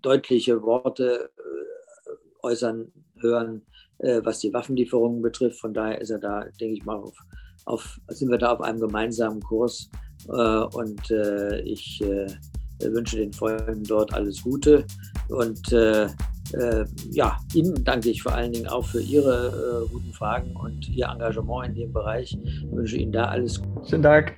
deutliche Worte äh, äußern hören, was die Waffenlieferungen betrifft. Von daher ist er da, denke ich mal, auf, auf, sind wir da auf einem gemeinsamen Kurs. Und ich Ich wünsche den Freunden dort alles Gute und äh, äh, ja, Ihnen danke ich vor allen Dingen auch für Ihre äh, guten Fragen und Ihr Engagement in dem Bereich. Ich wünsche Ihnen da alles Gute. Vielen Dank.